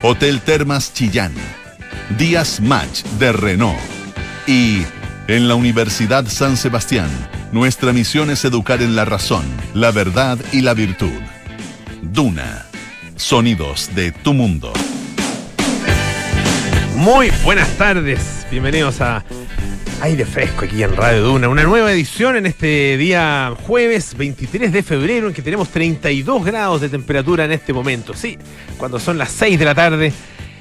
Hotel Termas Chillán, Díaz Match de Renault y en la Universidad San Sebastián, nuestra misión es educar en la razón, la verdad y la virtud. Duna, sonidos de tu mundo. Muy buenas tardes, bienvenidos a Aire Fresco aquí en Radio Duna, una nueva edición en este día jueves 23 de febrero en que tenemos 32 grados de temperatura en este momento, sí, cuando son las 6 de la tarde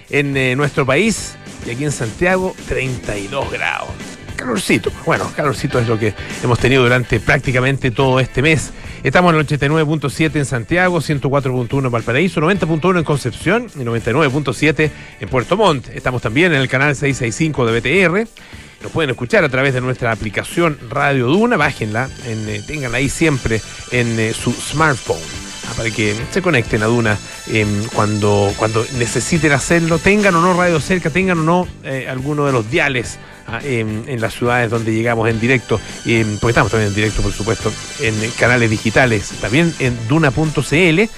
en eh, nuestro país y aquí en Santiago 32 grados. Calorcito, bueno, calorcito es lo que hemos tenido durante prácticamente todo este mes. Estamos en el 89.7 en Santiago, 104.1 en Valparaíso, 90.1 en Concepción y 99.7 en Puerto Montt. Estamos también en el canal 665 de BTR nos pueden escuchar a través de nuestra aplicación Radio Duna, bájenla, en, eh, tenganla ahí siempre en eh, su smartphone. Ah, para que se conecten a Duna em, cuando, cuando necesiten hacerlo, tengan o no radio cerca, tengan o no eh, alguno de los diales em, en las ciudades donde llegamos en directo, em, porque estamos también en directo, por supuesto, en canales digitales, también en duna.cl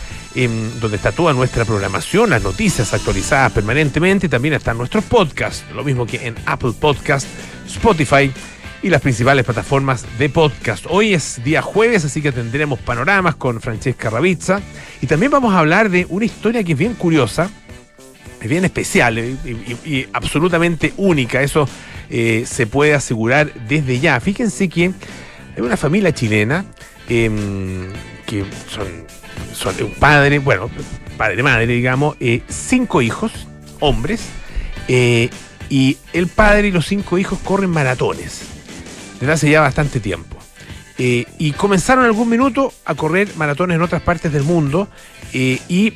donde está toda nuestra programación, las noticias actualizadas permanentemente, y también están nuestros podcasts, lo mismo que en Apple Podcast, Spotify y las principales plataformas de podcast. Hoy es día jueves, así que tendremos panoramas con Francesca Ravizza y también vamos a hablar de una historia que es bien curiosa, es bien especial y, absolutamente única, eso eh, se puede asegurar desde ya. Fíjense que hay una familia chilena em, que son un padre, bueno, padre, madre, digamos, eh, cinco hijos, hombres, eh, y el padre y los cinco hijos corren maratones desde hace ya bastante tiempo. Y comenzaron en algún minuto a correr maratones en otras partes del mundo y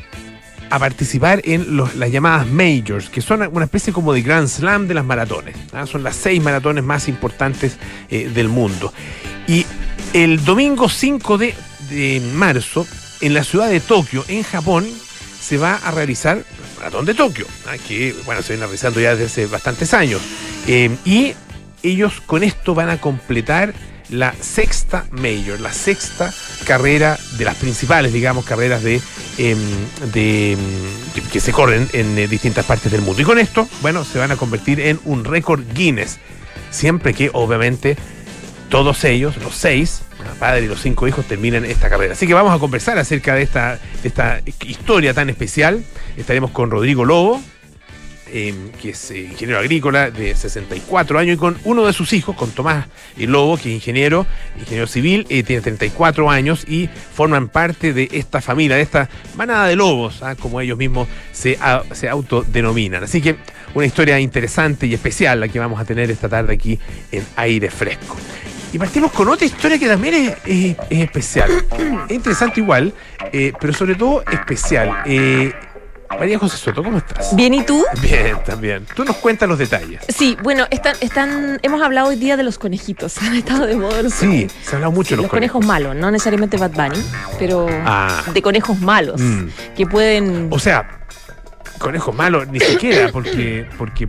a participar en las llamadas majors, que son una especie como de Grand Slam de las maratones. ¿ah? Son las seis maratones más importantes del mundo. Y el domingo 5 de, de marzo en la ciudad de Tokio, en Japón, se va a realizar el Maratón de Tokio, ¿ah? que bueno, se viene realizando ya desde hace bastantes años. Eh, y ellos con esto van a completar la sexta Major, la sexta carrera de las principales, digamos, carreras de, em, de, que se corren en eh, distintas partes del mundo. Y con esto, bueno, se van a convertir en un récord Guinness, siempre que obviamente todos ellos, los seis, padre y los cinco hijos, terminan esta carrera. Así que vamos a conversar acerca de esta, de esta historia tan especial. Estaremos con Rodrigo Lobo, em, que es eh, ingeniero agrícola de 64 años, y con uno de sus hijos, con Tomás eh, Lobo, que es ingeniero, ingeniero civil, eh, tiene 34 años y forman parte de esta familia, de esta manada de lobos, ¿ah? como ellos mismos se, se autodenominan. Así que una historia interesante y especial la que vamos a tener esta tarde aquí en Aire Fresco. Y partimos con otra historia que también es, especial. Es interesante igual, pero sobre todo especial. María José Soto, ¿cómo estás? Bien, ¿y tú? Bien, también. Tú nos cuentas los detalles. Sí, bueno, están, están, hemos hablado hoy día de los conejitos. Han estado de moda los Sí, se ha hablado mucho de los, los conejos. malos, no necesariamente Bad Bunny, pero ah. de conejos malos mm. que pueden. O sea, conejos malos ni siquiera, porque. porque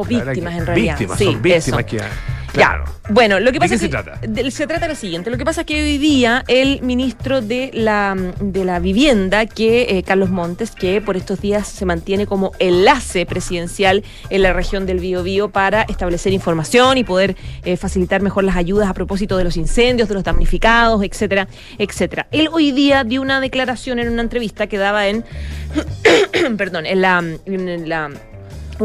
o víctimas en realidad. Víctimas, son víctimas que Claro. Bueno, lo que pasa ¿De qué es se trata? se trata de lo siguiente. Lo que pasa es que hoy día el ministro de la, de la Vivienda, que eh, Carlos Montes, que por estos días se mantiene como enlace presidencial en la región del Biobío para establecer información y poder eh, facilitar mejor las ayudas a propósito de los incendios, de los damnificados, etcétera, etcétera. Él hoy día dio una declaración en una entrevista que daba en, perdón, en la, en la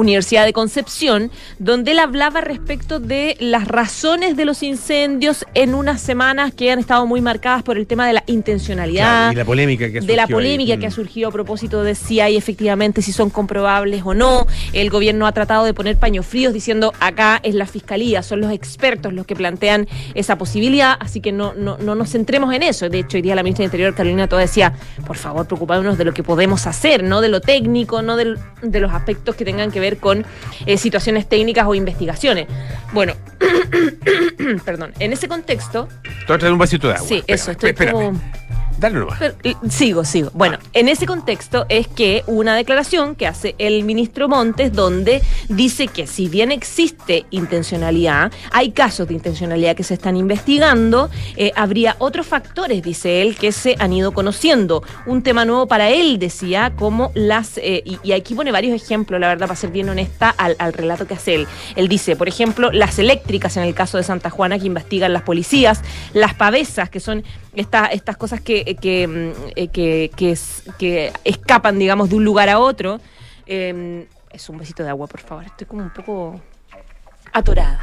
Universidad de Concepción, donde él hablaba respecto de las razones de los incendios en unas semanas que han estado muy marcadas por el tema de la intencionalidad. y la polémica que ha De la polémica que ha mm. surgido a propósito de si hay efectivamente, si son comprobables o no. El gobierno ha tratado de poner paños fríos diciendo acá es la fiscalía, son los expertos los que plantean esa posibilidad, así que no, no, no nos centremos en eso. De hecho, hoy día la ministra de Interior, Carolina Toda, decía, por favor, preocupémonos de lo que podemos hacer, no de lo técnico, no de, de los aspectos que tengan que ver con eh, situaciones técnicas o investigaciones. Bueno, perdón, en ese contexto... Te voy a traer un vasito de agua. Sí, eso, estoy como... Dale nomás. Eh, sigo, sigo. Bueno, en ese contexto es que una declaración que hace el ministro Montes donde dice que si bien existe intencionalidad, hay casos de intencionalidad que se están investigando, eh, habría otros factores, dice él, que se han ido conociendo. Un tema nuevo para él, decía, como las... eh, y, aquí pone varios ejemplos, la verdad, para ser bien honesta, al, relato que hace él. Él dice, por ejemplo, las eléctricas en el caso de Santa Juana que investigan las policías, las pavesas, que son esta- estas cosas que, que, mm, eh, que, que es- que escapan, digamos, de un lugar a otro. Eh, es un besito de agua, por favor. Estoy como un poco atorada.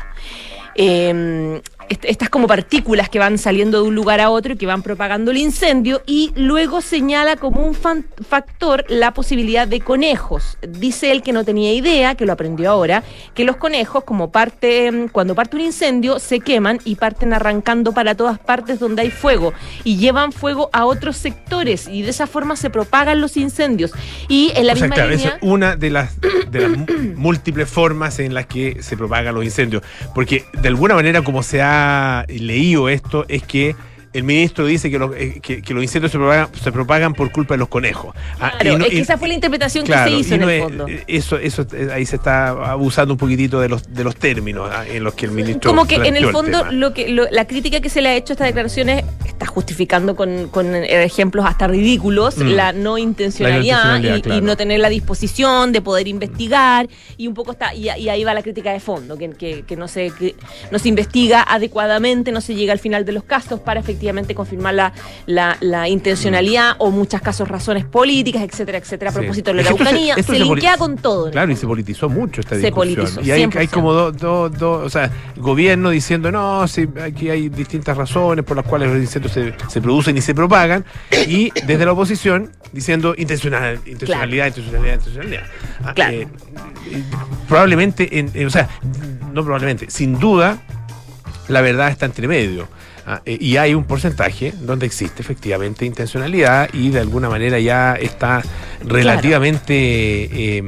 Eh, est- estas como partículas que van saliendo de un lugar a otro y que van propagando el incendio y luego señala como un factor la posibilidad de conejos. Dice él que no tenía idea, que lo aprendió ahora, que los conejos como parte, mm, cuando parte un incendio, se queman y parten arrancando para todas partes donde hay fuego y llevan fuego a otros sectores y de esa forma se propagan los incendios. Y en la o sea, misma claro, línea... es una de las, de las múltiples formas en las que se propagan los incendios. Porque de alguna manera, como se ha leído esto, es que el ministro dice que los, eh, que, que los incendios se propagan, se propagan por culpa de los conejos. Ah, Claro, y no- es que esa fue la interpretación claro, que se hizo en no el es- fondo. Eso, eso, eh, ahí se está abusando un poquitito de los, de los términos ah, en los que el ministro. Como que en el fondo lo que lo- la crítica que se le ha hecho a esta declaración es está justificando con, con eh, ejemplos hasta ridículos Mm. la no intencionalidad, La intencionalidad, y, no tener la disposición de poder investigar y un poco está y, y ahí va la crítica de fondo que, que- que no se que no se investiga adecuadamente no se llega al final de los casos para efectivamente confirmar la, la, la intencionalidad o muchos casos razones políticas etcétera etcétera a Sí. propósito de la Araucanía se, se linkea con todo. Claro, y se politizó mucho esta Se discusión. politizó, y hay, 100%. hay como dos, dos, dos, o sea, gobierno diciendo, no, aquí hay distintas razones por las cuales los incendios se, se producen y se propagan, y desde la oposición diciendo intencional, intencionalidad, intencionalidad, intencionalidad. Ah, Claro. eh, eh, probablemente, en- eh, o sea, no probablemente, sin duda, la verdad está entre medio. Ah, eh, y hay un porcentaje donde existe efectivamente intencionalidad y de alguna manera ya está relativamente eh,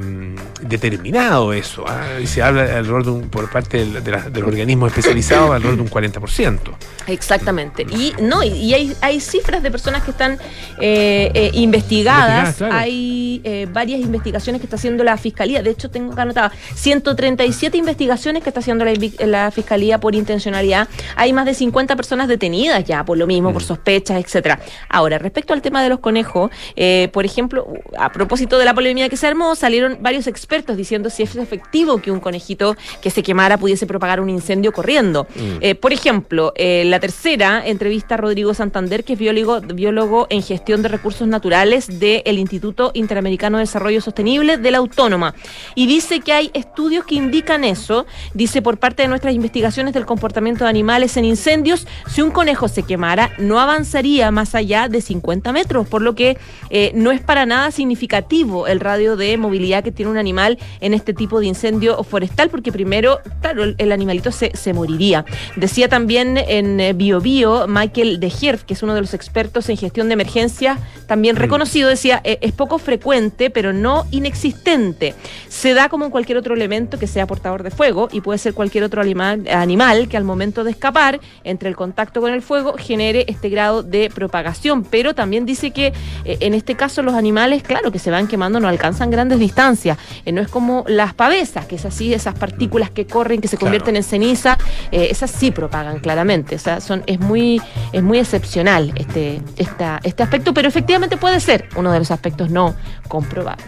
determinado eso. ah, y se habla alrededor de un, por parte del- de, la- de los organismos especializados alrededor de un 40%. Exactamente. Y no, y, hay, hay cifras de personas que están eh, eh, investigadas. Investigadas, claro. Hay eh, varias investigaciones que está haciendo la fiscalía. De hecho, tengo acá anotada 137 investigaciones que está haciendo la, la fiscalía por intencionalidad. Hay más de 50 personas detenidas ya por lo mismo, por sospechas, etcétera. Ahora, respecto al tema de los conejos, eh, por ejemplo, a propósito de la polémica que se armó, salieron varios expertos diciendo si es efectivo que un conejito que se quemara pudiese propagar un incendio corriendo. Eh, por ejemplo, eh, la tercera entrevista a Rodrigo Santander, que es biólogo, en gestión de recursos naturales del Instituto Interamericano de Desarrollo Sostenible de la Autónoma. Y dice que hay estudios que indican eso. Dice, por parte de nuestras investigaciones del comportamiento de animales en incendios, si un conejo se quemara, no avanzaría más allá de 50 metros, por lo que eh, no es para nada significativo el radio de movilidad que tiene un animal en este tipo de incendio forestal, porque primero, claro, el, el animalito se, se moriría. Decía también en eh, Bio Michael de Herf, que es uno de los expertos en gestión de emergencia, también reconocido, decía, "Eh, es poco frecuente, pero no inexistente. Se da como en cualquier otro elemento que sea portador de fuego y puede ser cualquier otro animal, animal que al momento de escapar, entre el contacto con el fuego, genere este grado de propagación. Pero también dice que eh, en este caso los animales, claro, que se van quemando no alcanzan grandes distancias. Eh, no es como las pavesas, que es así, esas partículas que corren, que se Claro. convierten en ceniza, eh, esas sí propagan claramente. O sea, son, es muy, es muy excepcional este, esta, este aspecto, pero efectivamente puede ser uno de los aspectos no comprobables.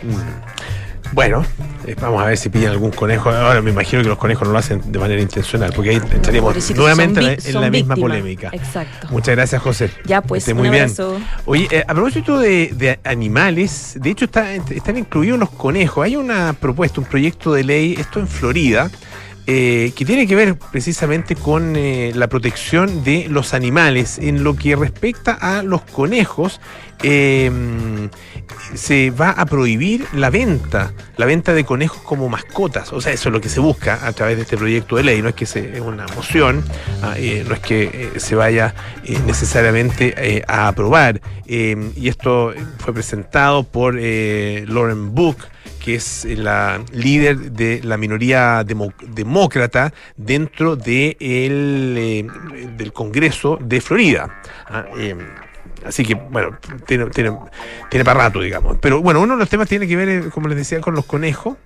Bueno, eh, vamos a ver si pillan algún conejo. Ahora me imagino que los conejos no lo hacen de manera intencional, porque ahí estaríamos nuevamente en la- en misma polémica. Exacto. Muchas gracias, José. Ya, pues, un muy bien. Oye, eh, a propósito de, de animales, de hecho está- están incluidos los conejos. Hay una propuesta, un proyecto de ley, esto en Florida, eh, que tiene que ver precisamente con eh, la protección de los animales. En lo que respecta a los conejos, eh, se va a prohibir la venta, la venta de conejos como mascotas. O sea, eso es lo que se busca a través de este proyecto de ley. No es que sea una moción, ah, eh, no es que se vaya necesariamente a aprobar. Y esto fue presentado por Lauren Book que es la líder de la minoría demócrata dentro de el, eh, del Congreso de Florida. Ah, eh, así que, bueno, tiene, tiene, tiene para rato, digamos. Pero bueno, uno de los temas tiene que ver, eh, como les decía, con los conejos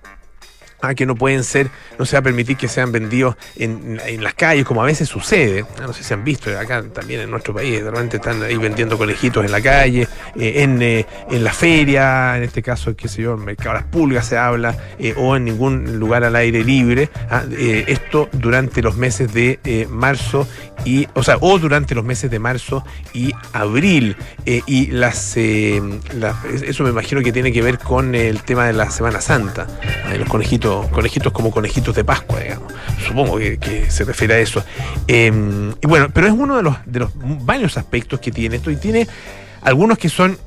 ah, que no pueden ser, no se va a permitir que sean vendidos en, las calles, como a veces sucede. Ah, no sé si han visto acá también en nuestro país, de repente están ahí vendiendo conejitos en la calle, eh, en, eh, en, la feria, en este caso, qué sé yo, en Mercado Las Pulgas se habla, eh, o en ningún lugar al aire libre. Ah, esto durante los meses de marzo y, o sea, o durante los meses de marzo y abril. y las, eso me imagino que tiene que ver con el tema de la Semana Santa, los conejitos conejitos, como conejitos de Pascua, digamos. Supongo que, se refiere a eso. Em, y bueno, pero es uno de los, de los varios aspectos que tiene esto y tiene algunos que son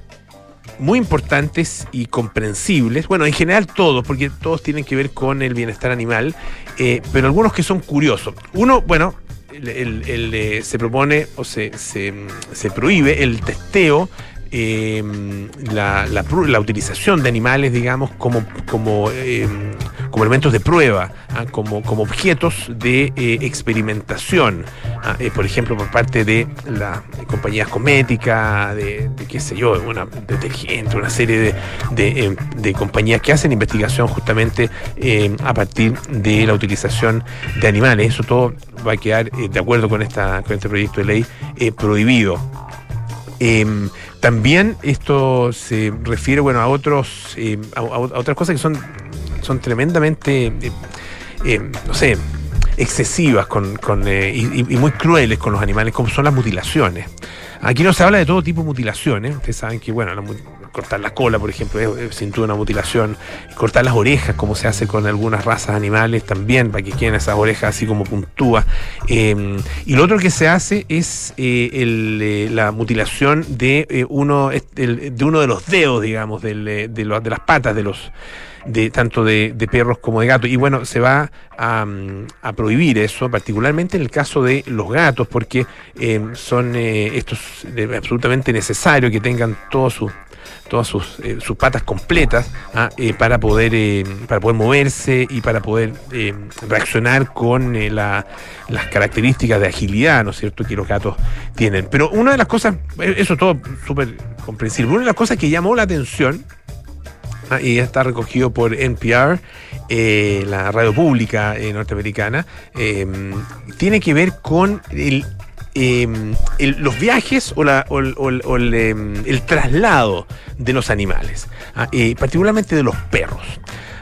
muy importantes y comprensibles. Bueno, en general todos, porque todos tienen que ver con el bienestar animal, eh, pero algunos que son curiosos. Uno, bueno, eh, se propone o se, se prohíbe el testeo Em, la, la, utilización de animales, digamos, como, como, em, como elementos de prueba, ¿ah? como, como objetos de eh, experimentación, ¿ah? eh, por ejemplo, por parte de las compañías cosméticas, de, qué sé yo, una detergente, una serie de, em, de, compañías que hacen investigación justamente a partir de la utilización de animales. Eso todo va a quedar, eh, de acuerdo con, esta, con este proyecto de ley, prohibido. También esto se refiere bueno, a, otros, eh, a, otras cosas que son, son tremendamente, eh, eh, no sé, excesivas con, y, muy crueles con los animales, como son las mutilaciones. Aquí no se habla de todo tipo de mutilaciones. Ustedes saben que, bueno, cortar la cola, por ejemplo, es, sin duda una mutilación. Cortar las orejas, como se hace con algunas razas animales también, para que queden esas orejas así como puntúas. Em, y lo otro que se hace es eh, eh, la mutilación de, eh, uno, de uno de los dedos, digamos, de, de las patas de los de tanto de, perros como de gatos. Y bueno, se va a, prohibir eso, particularmente en el caso de los gatos, porque son estos absolutamente necesarios que tengan todos sus todas sus, eh, sus patas completas ¿ah? eh, para, poder, eh, para poder moverse y para poder reaccionar con las características de agilidad, ¿no es cierto?, que los gatos tienen. Pero una de las cosas, eso todo súper comprensible, una de las cosas que llamó la atención, ¿ah? y está recogido por NPR, la radio pública norteamericana, tiene que ver con el Em, los viajes o, em, el, traslado de los animales, ah, eh, particularmente de los perros.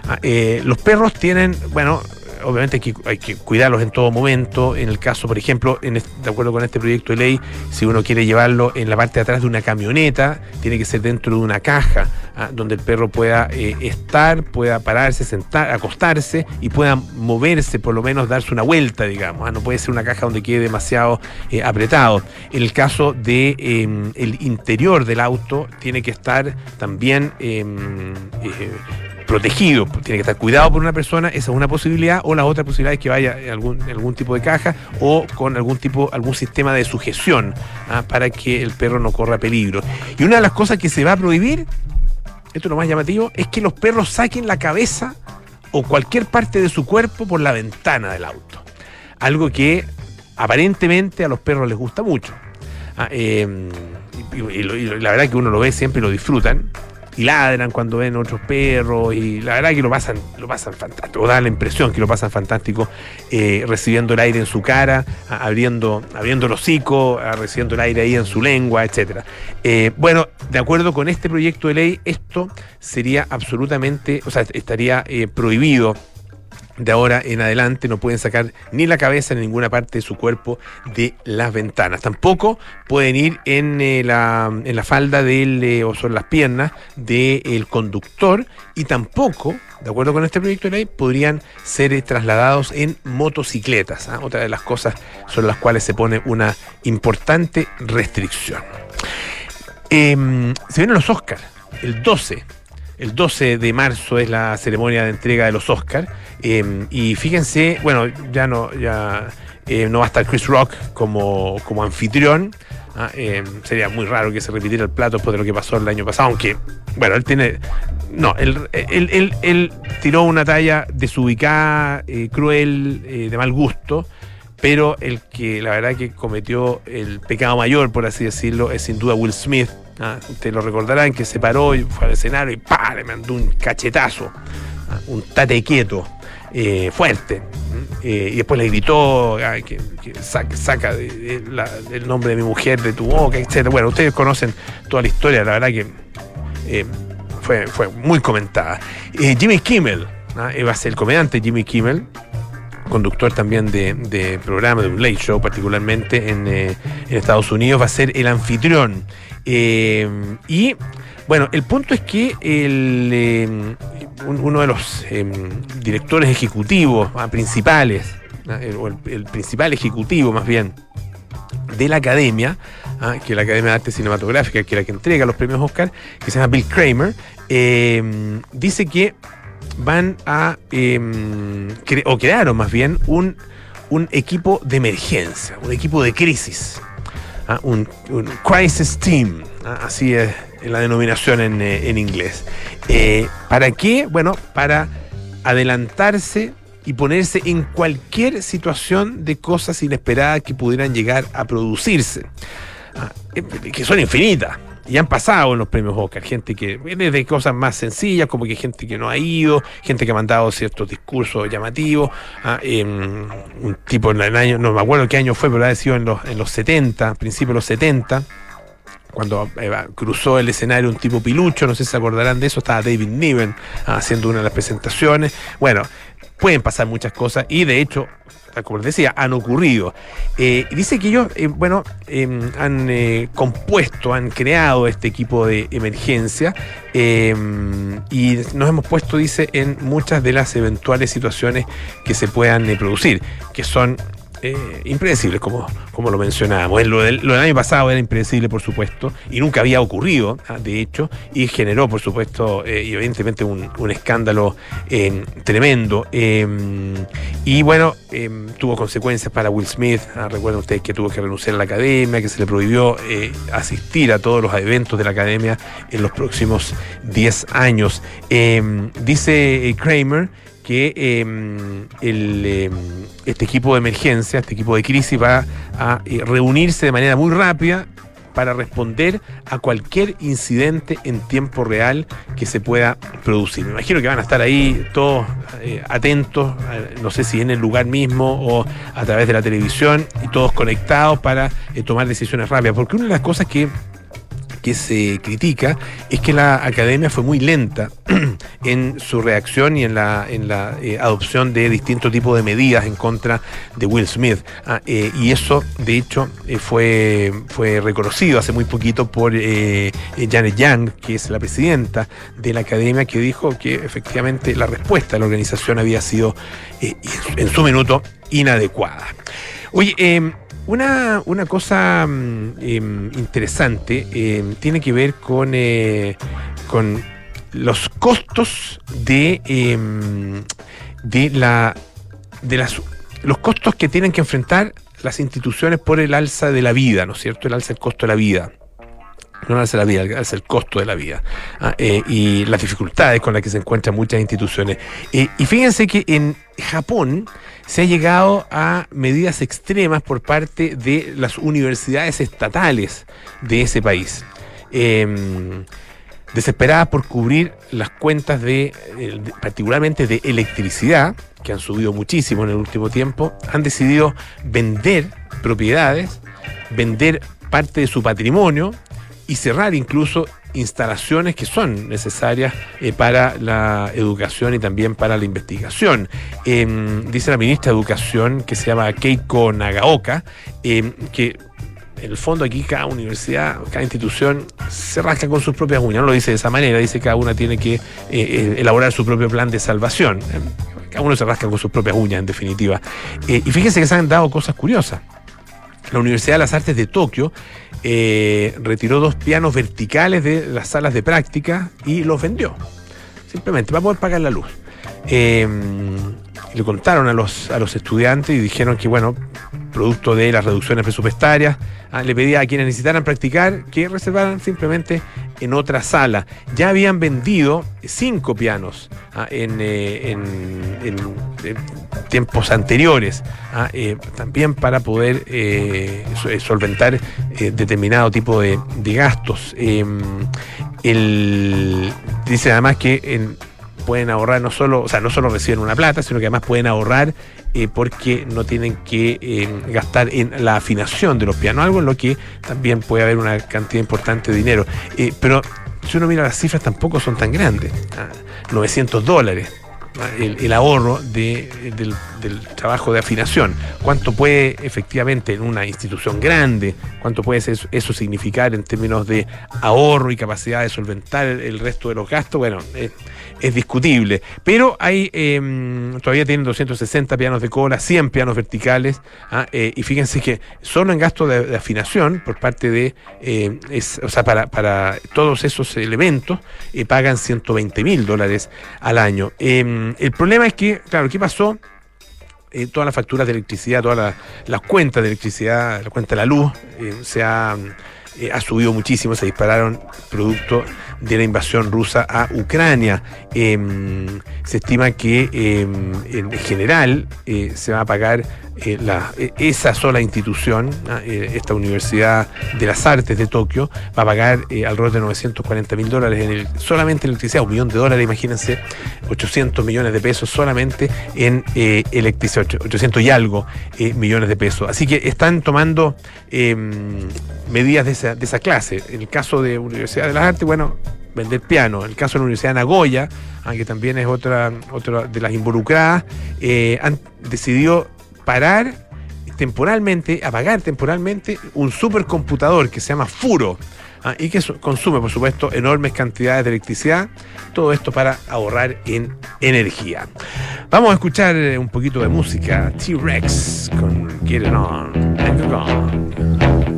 Ah, eh, los perros tienen, bueno, obviamente hay que, cuidarlos en todo momento. En el caso, por ejemplo, de acuerdo con este proyecto de ley, si uno quiere llevarlo en la parte de atrás de una camioneta, tiene que ser dentro de una caja ah, donde el perro pueda eh, estar, pueda pararse, sentar, acostarse y pueda moverse, por lo menos darse una vuelta, digamos. Ah, no puede ser una caja donde quede demasiado eh, apretado. En el caso de em, el interior del auto, tiene que estar también em, eh, protegido, tiene que estar cuidado por una persona, esa es una posibilidad, o la otra posibilidad es que vaya en algún, algún tipo de caja o con algún tipo, algún sistema de sujeción ¿ah? para que el perro no corra peligro. Y una de las cosas que se va a prohibir, esto es lo más llamativo, es que los perros saquen la cabeza o cualquier parte de su cuerpo por la ventana del auto. Algo que aparentemente a los perros les gusta mucho. Ah, eh, y, la verdad que uno lo ve siempre y lo disfrutan y ladran cuando ven otros perros y la verdad que lo pasan, lo pasan fantástico, da la impresión que lo pasan fantástico eh, recibiendo el aire en su cara, abriendo, abriendo el hocico, recibiendo el aire ahí en su lengua, etcétera. Eh, bueno, de acuerdo con este proyecto de ley, esto sería absolutamente, o sea, estaría eh, prohibido de ahora en adelante no pueden sacar ni la cabeza ni ninguna parte de su cuerpo de las ventanas. Tampoco pueden ir en, eh, la, en la, falda del, eh, o sobre las piernas del conductor y tampoco, de acuerdo con este proyecto de ley, podrían ser eh, trasladados en motocicletas. ¿ah? Otra de las cosas sobre las cuales se pone una importante restricción. Em, se vienen los Oscars, el 12 el 12 de marzo es la ceremonia de entrega de los Oscars. Em, y fíjense, bueno, ya no, ya eh, no va a estar Chris Rock como, como anfitrión. Ah, em, sería muy raro que se repitiera el plato después de lo que pasó el año pasado, aunque, bueno, él tiene. No, él, él, tiró una talla desubicada, eh, cruel, eh, de mal gusto. pero el que la verdad que cometió el pecado mayor, por así decirlo, es sin duda Will Smith. ¿Ah? Ustedes lo recordarán que se paró y fue al escenario y ¡pah! le mandó un cachetazo, ¿ah? un tate quieto. Eh, fuerte. Eh, y después le gritó que, saca, el nombre de mi mujer de tu boca, etc. Bueno, ustedes conocen toda la historia, la verdad que eh, fue, fue muy comentada. Jimmy Kimmel, ¿ah? va a ser el comediante Jimmy Kimmel, conductor también de, programa, de un late show particularmente en, en, Estados Unidos, va a ser el anfitrión. Y bueno, el punto es que el, uno de los em, directores ejecutivos ah, principales, ah, o el, principal ejecutivo más bien, de la academia, ah, que es la Academia de Arte Cinematográfica, que es la que entrega los premios Oscar, que se llama Bill Kramer, em, dice que van a, em, o crearon más bien, un, un equipo de emergencia, un equipo de crisis, un, crisis team, así es la denominación en, eh, inglés. Eh, ¿Para qué? Bueno, para adelantarse y ponerse en cualquier situación de cosas inesperadas que pudieran llegar a producirse, ah, eh, que son infinitas. Y han pasado en los premios Oscar, gente que, desde cosas más sencillas, como que gente que no ha ido, gente que ha mandado ciertos discursos llamativos, ah, em, un tipo en el año, no me acuerdo qué año fue, pero ha sido en los, en los 70, principios de los 70, cuando eh, cruzó el escenario un tipo pilucho, no sé si se acordarán de eso, estaba David Niven ah, haciendo una de las presentaciones. Bueno, pueden pasar muchas cosas y de hecho, como les decía, han ocurrido. Eh, dice que ellos, eh, bueno, em, han compuesto, han creado este equipo de emergencia em, y nos hemos puesto, dice, en muchas de las eventuales situaciones que se puedan producir, que son eh, impredecibles, como, como lo mencionábamos. Lo del, año pasado era impredecible, por supuesto, y nunca había ocurrido, ah, de hecho, y generó, por supuesto, eh, evidentemente un, escándalo eh, tremendo. y bueno, tuvo consecuencias para Will Smith. Ah, recuerden ustedes que tuvo que renunciar a la academia, que se le prohibió asistir a todos los eventos de la academia en los próximos 10 años. dice Kramer que em, em, este equipo de emergencia, este equipo de crisis va a eh, reunirse de manera muy rápida para responder a cualquier incidente en tiempo real que se pueda producir. Me imagino que van a estar ahí todos eh, atentos, eh, no sé si en el lugar mismo o a través de la televisión, y todos conectados para tomar decisiones rápidas, porque una de las cosas que que se critica es que la academia fue muy lenta en su reacción y en la, en la eh, adopción de distintos tipos de medidas en contra de Will Smith. Ah, eh, y eso, de hecho, eh, fue, fue reconocido hace muy poquito por Janet Young, que es la presidenta de la academia, que dijo que efectivamente la respuesta de la organización había sido en su minuto inadecuada. Oye, em, una, una cosa mm, em, interesante em, tiene que ver con, eh, con los costos de, em, de la de las los costos que tienen que enfrentar las instituciones por el alza de la vida, ¿no es cierto? El alza del costo de la vida no alza la vida, alza el costo de la vida ah, eh, y las dificultades con las que se encuentran muchas instituciones. Eh, y fíjense que en Japón se ha llegado a medidas extremas por parte de las universidades estatales de ese país. Em, desesperadas por cubrir las cuentas de, particularmente de electricidad, que han subido muchísimo en el último tiempo, han decidido vender propiedades, vender parte de su patrimonio y cerrar incluso instalaciones que son necesarias eh, para la educación y también para la investigación. Em, dice la ministra de Educación, que se llama Keiko Nagaoka, em, que en el fondo aquí cada universidad, cada institución se rasca con sus propias uñas, no lo dice de esa manera, dice que cada una tiene que eh, eh, elaborar su propio plan de salvación. Em, cada uno se rasca con sus propias uñas, en definitiva. y fíjense que se han dado cosas curiosas. La Universidad de las Artes de Tokio eh, retiró dos pianos verticales de las salas de práctica y los vendió. Simplemente para poder pagar la luz. Eh, le contaron a los, a los estudiantes y dijeron que, bueno, producto de las reducciones presupuestarias, ah, le pedía a quienes necesitaran practicar que reservaran simplemente en otra sala. Ya habían vendido cinco pianos ah, en, eh, en, tiempos anteriores, ¿ah? también para poder solventar determinado tipo de, gastos. Em, dice además que pueden ahorrar no solo, o sea, no solo reciben una plata, sino que además pueden ahorrar eh, porque no tienen que eh, gastar en la afinación de los pianos, algo en lo que también puede haber una cantidad importante de dinero. Eh, pero si uno mira las cifras tampoco son tan grandes, 900 ah, dólares el, ahorro de, del, trabajo de afinación. ¿Cuánto puede efectivamente en una institución grande, cuánto puede eso, significar en términos de ahorro y capacidad de solventar el, resto de los gastos? Bueno, es, discutible. Pero hay, em, todavía tienen 260 pianos de cola, 100 pianos verticales, ¿ah? eh, y fíjense que solo en gasto de, afinación por parte de, eh, o sea, para, para todos esos elementos, eh, pagan 120 mil dólares al año. Em, el problema es que, claro, ¿qué pasó? Eh, todas las facturas de electricidad, todas las, cuentas de electricidad, la cuenta de la luz, eh, se ha, eh, ha subido muchísimo, se dispararon producto de la invasión rusa a Ucrania. Em, se estima que em, en general se va a pagar eh, la, e, esa sola institución, ah, eh, esta Universidad de las Artes de Tokio, va a pagar alrededor de 940 mil dólares en el, solamente en electricidad, un millón de dólares, imagínense, 800 millones de pesos solamente en electricidad, 800 y algo millones de pesos. Así que están tomando em, medidas de esa, de esa clase. En el caso de Universidad de las Artes, bueno, vender piano. En el caso de la Universidad de Nagoya, aunque también es otra, otra de las involucradas, eh, han decidido parar temporalmente, apagar temporalmente un supercomputador que se llama Furo. ¿ah? y que consume, por supuesto, enormes cantidades de electricidad. Todo esto para ahorrar en energía. Vamos a escuchar un poquito de música. T-Rex con Get It On. the hide upon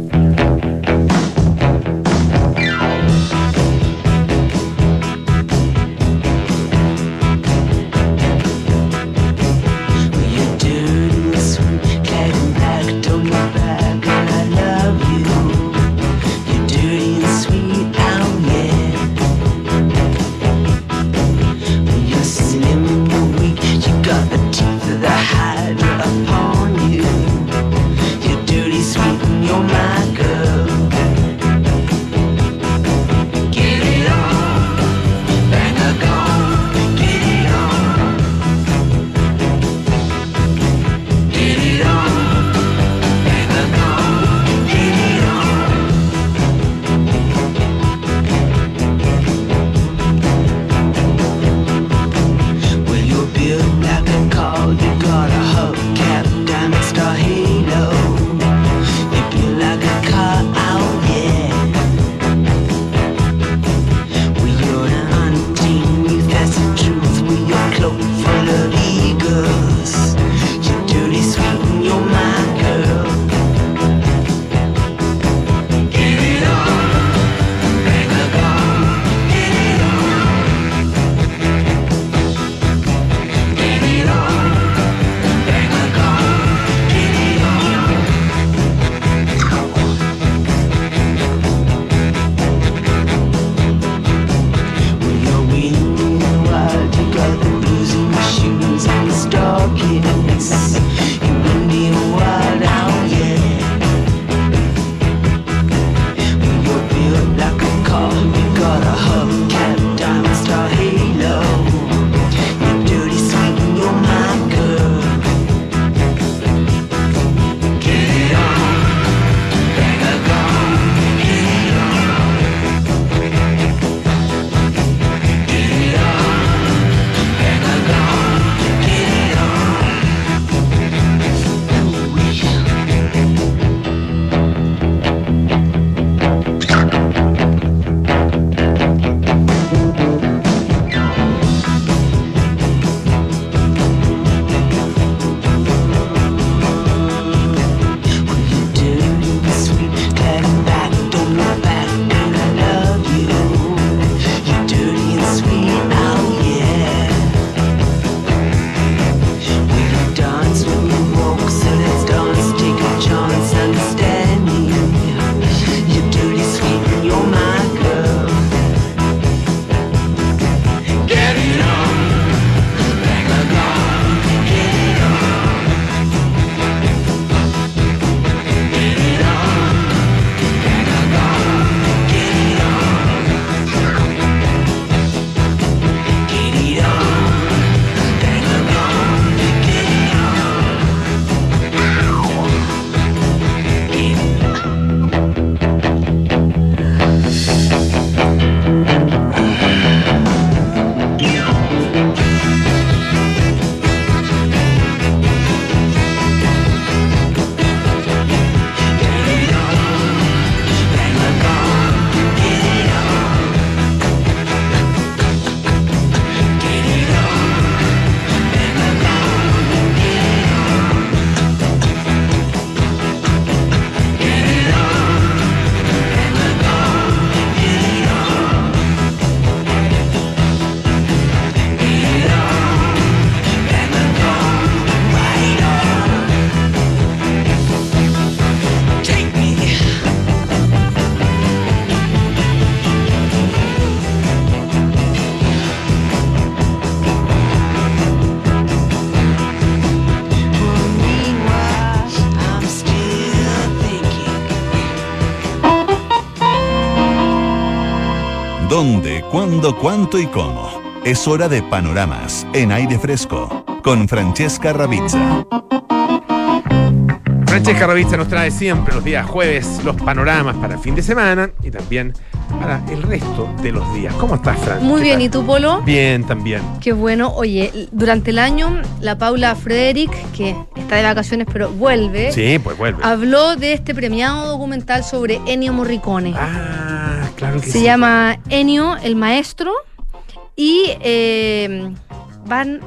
cuándo, cuánto y cómo? Es hora de panoramas en aire fresco con Francesca Ravizza. Francesca Ravizza nos trae siempre los días jueves los panoramas para el fin de semana y también para el resto de los días. ¿Cómo estás, Fran? Muy ¿Qué bien, tal? ¿y tú, Polo? Bien, también. Qué bueno. Oye, durante el año, la Paula Frederick, que está de vacaciones pero vuelve, Sí, pues vuelve. habló de este premiado documental sobre Ennio Morricone. Ah, claro que Se sí. llama Ennio, el maestro, y eh, van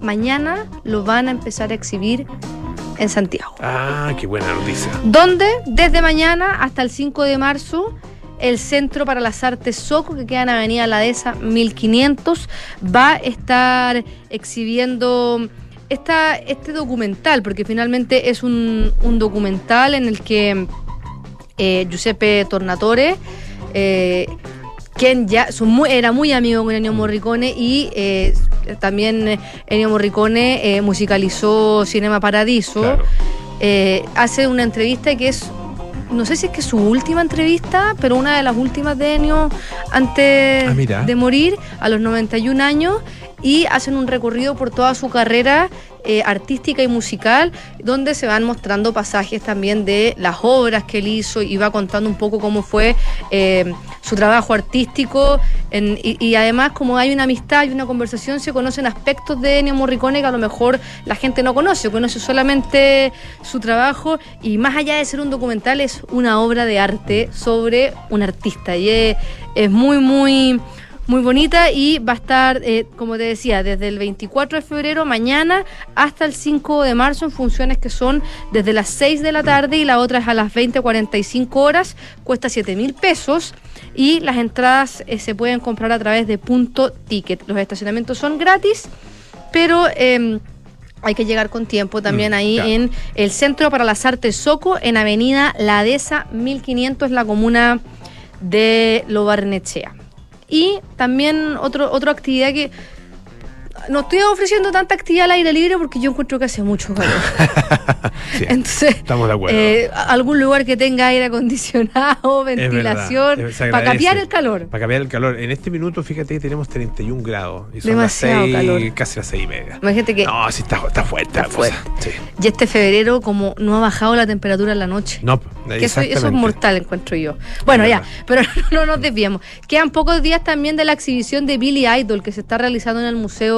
mañana lo van a empezar a exhibir en Santiago. Ah, qué buena noticia. donde desde mañana hasta el 5 de marzo el Centro para las Artes Soco, que queda en Avenida La Dehesa 1500, va a estar exhibiendo esta, este documental, porque finalmente es un, un documental en el que eh, Giuseppe Tornatore, eh, quien ya son muy- era muy amigo con Ennio Morricone y eh, también eh, Ennio Morricone eh, musicalizó Cinema Paradiso Claro. eh, hace una entrevista que es, no sé si es que es su última entrevista, pero una de las últimas de Ennio antes Ah, de morir, a los 91 años, y hacen un recorrido por toda su carrera eh, artística y musical, donde se van mostrando pasajes también de las obras que él hizo y va contando un poco cómo fue eh, su trabajo artístico. y, además, como hay una amistad y una conversación, se conocen aspectos de Ennio Morricone que a lo mejor la gente no conoce, conoce solamente su trabajo y más allá de ser un documental, es una obra de arte sobre un artista. Y es muy, muy muy bonita y va a estar, eh, como te decía, desde el 24 de febrero, mañana, hasta el 5 de marzo, en funciones que son desde las 6 de la tarde y la otra es a las 20.45 horas, cuesta 7 mil pesos y las entradas eh, se pueden comprar a través de punto ticket. Los estacionamientos son gratis, pero... eh, hay que llegar con tiempo también Mm, ahí en el Centro para las Artes Soco, en Avenida La Dehesa 1500, la comuna de Lobarnechea. Y también otro, otra actividad que no estoy ofreciendo tanta actividad al aire libre porque yo encuentro que hace mucho calor. Sí, Entonces, estamos de acuerdo. eh, algún lugar que tenga aire acondicionado, ventilación, eh, para capear el calor. Para cambiar el calor. En este minuto, fíjate que tenemos 31 grados. Y son Demasiado las 6, calor. casi las 6 y media. Imagínate que No, sí está, está fuerte la Está cosa. fuerte. Sí. y este febrero, como no ha bajado la temperatura en la noche. No, Que eso, eso es mortal, encuentro yo. Bueno, ya, pero no nos desviemos. Quedan pocos días también de la exhibición de Billy Idol que se está realizando en el Museo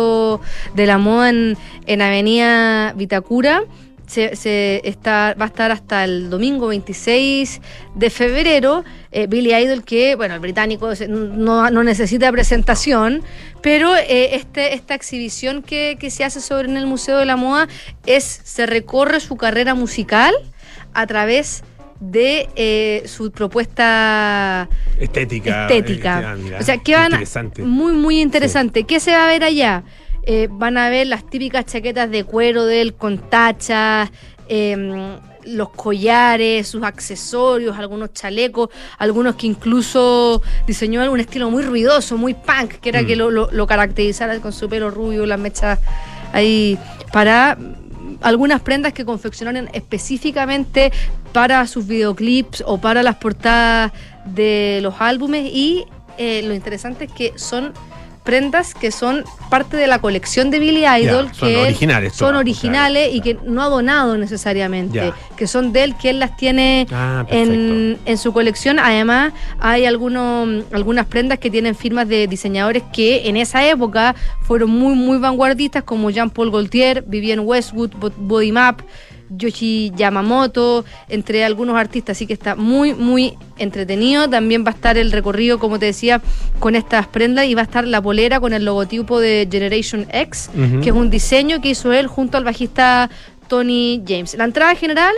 de la Moda en, en Avenida Vitacura. Se, se está, va a estar hasta el domingo 26 de febrero. Eh, Billy Idol, que, bueno, el británico no, no necesita presentación, pero eh, este, esta exhibición que, que se hace sobre en el Museo de la Moda es, se recorre su carrera musical a través de eh, su propuesta Estética. estética. ah, mira, o sea, que van muy muy interesante. ¿Qué se va a ver allá? Eh, van a ver las típicas chaquetas de cuero de él con tachas, em, los collares, sus accesorios, algunos chalecos, algunos que incluso diseñó un estilo muy ruidoso, muy punk, que era Mm. que lo, lo- lo caracterizara con su pelo rubio, las mechas ahí, para algunas prendas que confeccionaron específicamente para sus videoclips o para las portadas de los álbumes y eh, lo interesante es que son prendas que son parte de la colección de Billy Idol, Ya, son que originales son todas, originales claro, y que no ha donado necesariamente, que son de él, que él las tiene Ah, en, en su colección. Además, hay algunos, algunas prendas que tienen firmas de diseñadores que en esa época fueron muy, muy vanguardistas, como Jean-Paul Gaultier, Vivienne Westwood, Bo- Body Map, Yoshi Yamamoto, entre algunos artistas. Así que está muy, muy entretenido. También va a estar el recorrido, como te decía, con estas prendas y va a estar la polera con el logotipo de Generation X, que es un diseño que hizo él junto al bajista Tony James. La entrada general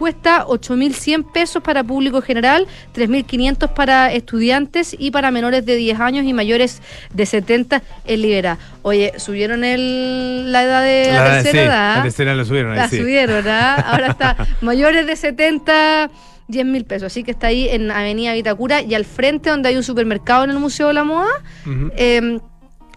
cuesta 8.100 pesos para público general, 3.500 para estudiantes y para menores de 10 años y mayores de 70 en Libera. Oye, subieron el, la edad de la, La- tercera sí, edad. La tercera la subieron La sí. subieron, ¿ah? Ahora está mayores de 70, 10 mil pesos. Así que está ahí en Avenida Vitacura y al frente donde hay un supermercado en el Museo de la Moda, eh,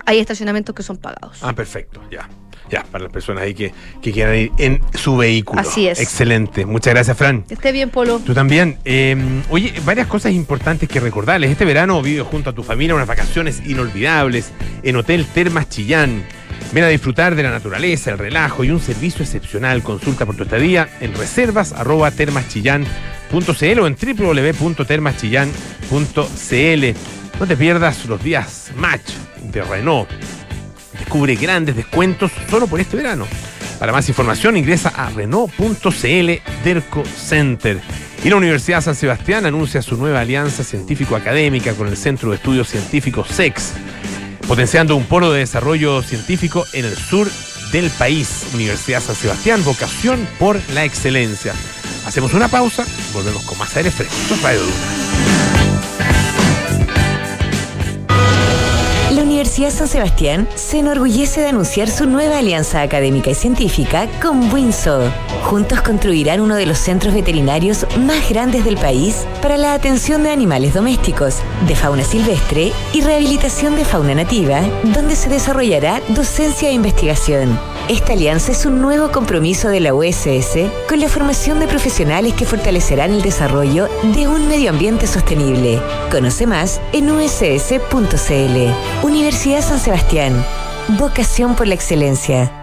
hay estacionamientos que son pagados. Ah, perfecto, ya. Ya, para las personas ahí que, que quieran ir en su vehículo. Así es. Excelente. Muchas gracias, Fran. Que esté bien, Polo. Tú también. Eh, oye, varias cosas importantes que recordarles. Este verano vive junto a tu familia unas vacaciones inolvidables en Hotel Termas Chillán. Ven a disfrutar de la naturaleza, el relajo y un servicio excepcional. Consulta por tu estadía en reservas arroba termaschillán.cl o en www.termaschillán.cl. No te pierdas los días match de Renault. Descubre grandes descuentos solo por este verano. Para más información ingresa a Renault.cl Derco Center. Y la Universidad San Sebastián anuncia su nueva alianza científico-académica con el Centro de Estudios Científicos SEX, potenciando un polo de desarrollo científico en el sur del país. Universidad San Sebastián, vocación por la excelencia. Hacemos una pausa, volvemos con más aire fresco. Radio Duna. Universidad San Sebastián se enorgullece de anunciar su nueva alianza académica y científica con Winso. Juntos construirán uno de los centros veterinarios más grandes del país para la atención de animales domésticos, de fauna silvestre y rehabilitación de fauna nativa, donde se desarrollará docencia e investigación. Esta alianza es un nuevo compromiso de la USS con la formación de profesionales que fortalecerán el desarrollo de un medio ambiente sostenible. Conoce más en uss.cl. Universidad San Sebastián. Vocación por la excelencia.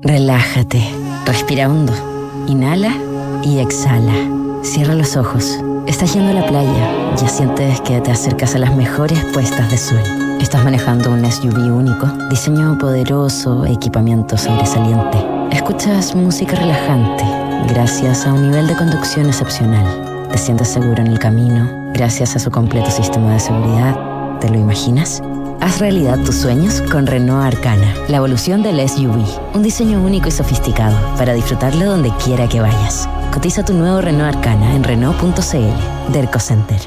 Relájate, respira hondo, inhala y exhala. Cierra los ojos. Estás yendo a la playa, ya sientes que te acercas a las mejores puestas de sol. Estás manejando un SUV único, diseño poderoso, equipamiento sobresaliente. Escuchas música relajante, gracias a un nivel de conducción excepcional. Te sientes seguro en el camino, gracias a su completo sistema de seguridad. ¿Te lo imaginas? Haz realidad tus sueños con Renault Arcana, la evolución del SUV. Un diseño único y sofisticado para disfrutarlo donde quiera que vayas. Cotiza tu nuevo Renault Arcana en Renault.cl. Derco Center.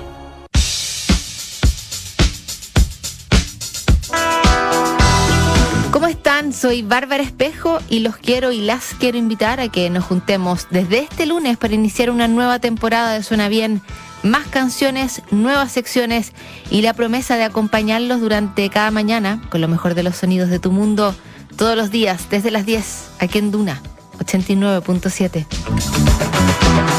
¿Cómo están? Soy Bárbara Espejo y los quiero y las quiero invitar a que nos juntemos desde este lunes para iniciar una nueva temporada de Suena Bien. Más canciones, nuevas secciones y la promesa de acompañarlos durante cada mañana con lo mejor de los sonidos de tu mundo todos los días desde las 10 aquí en Duna 89.7.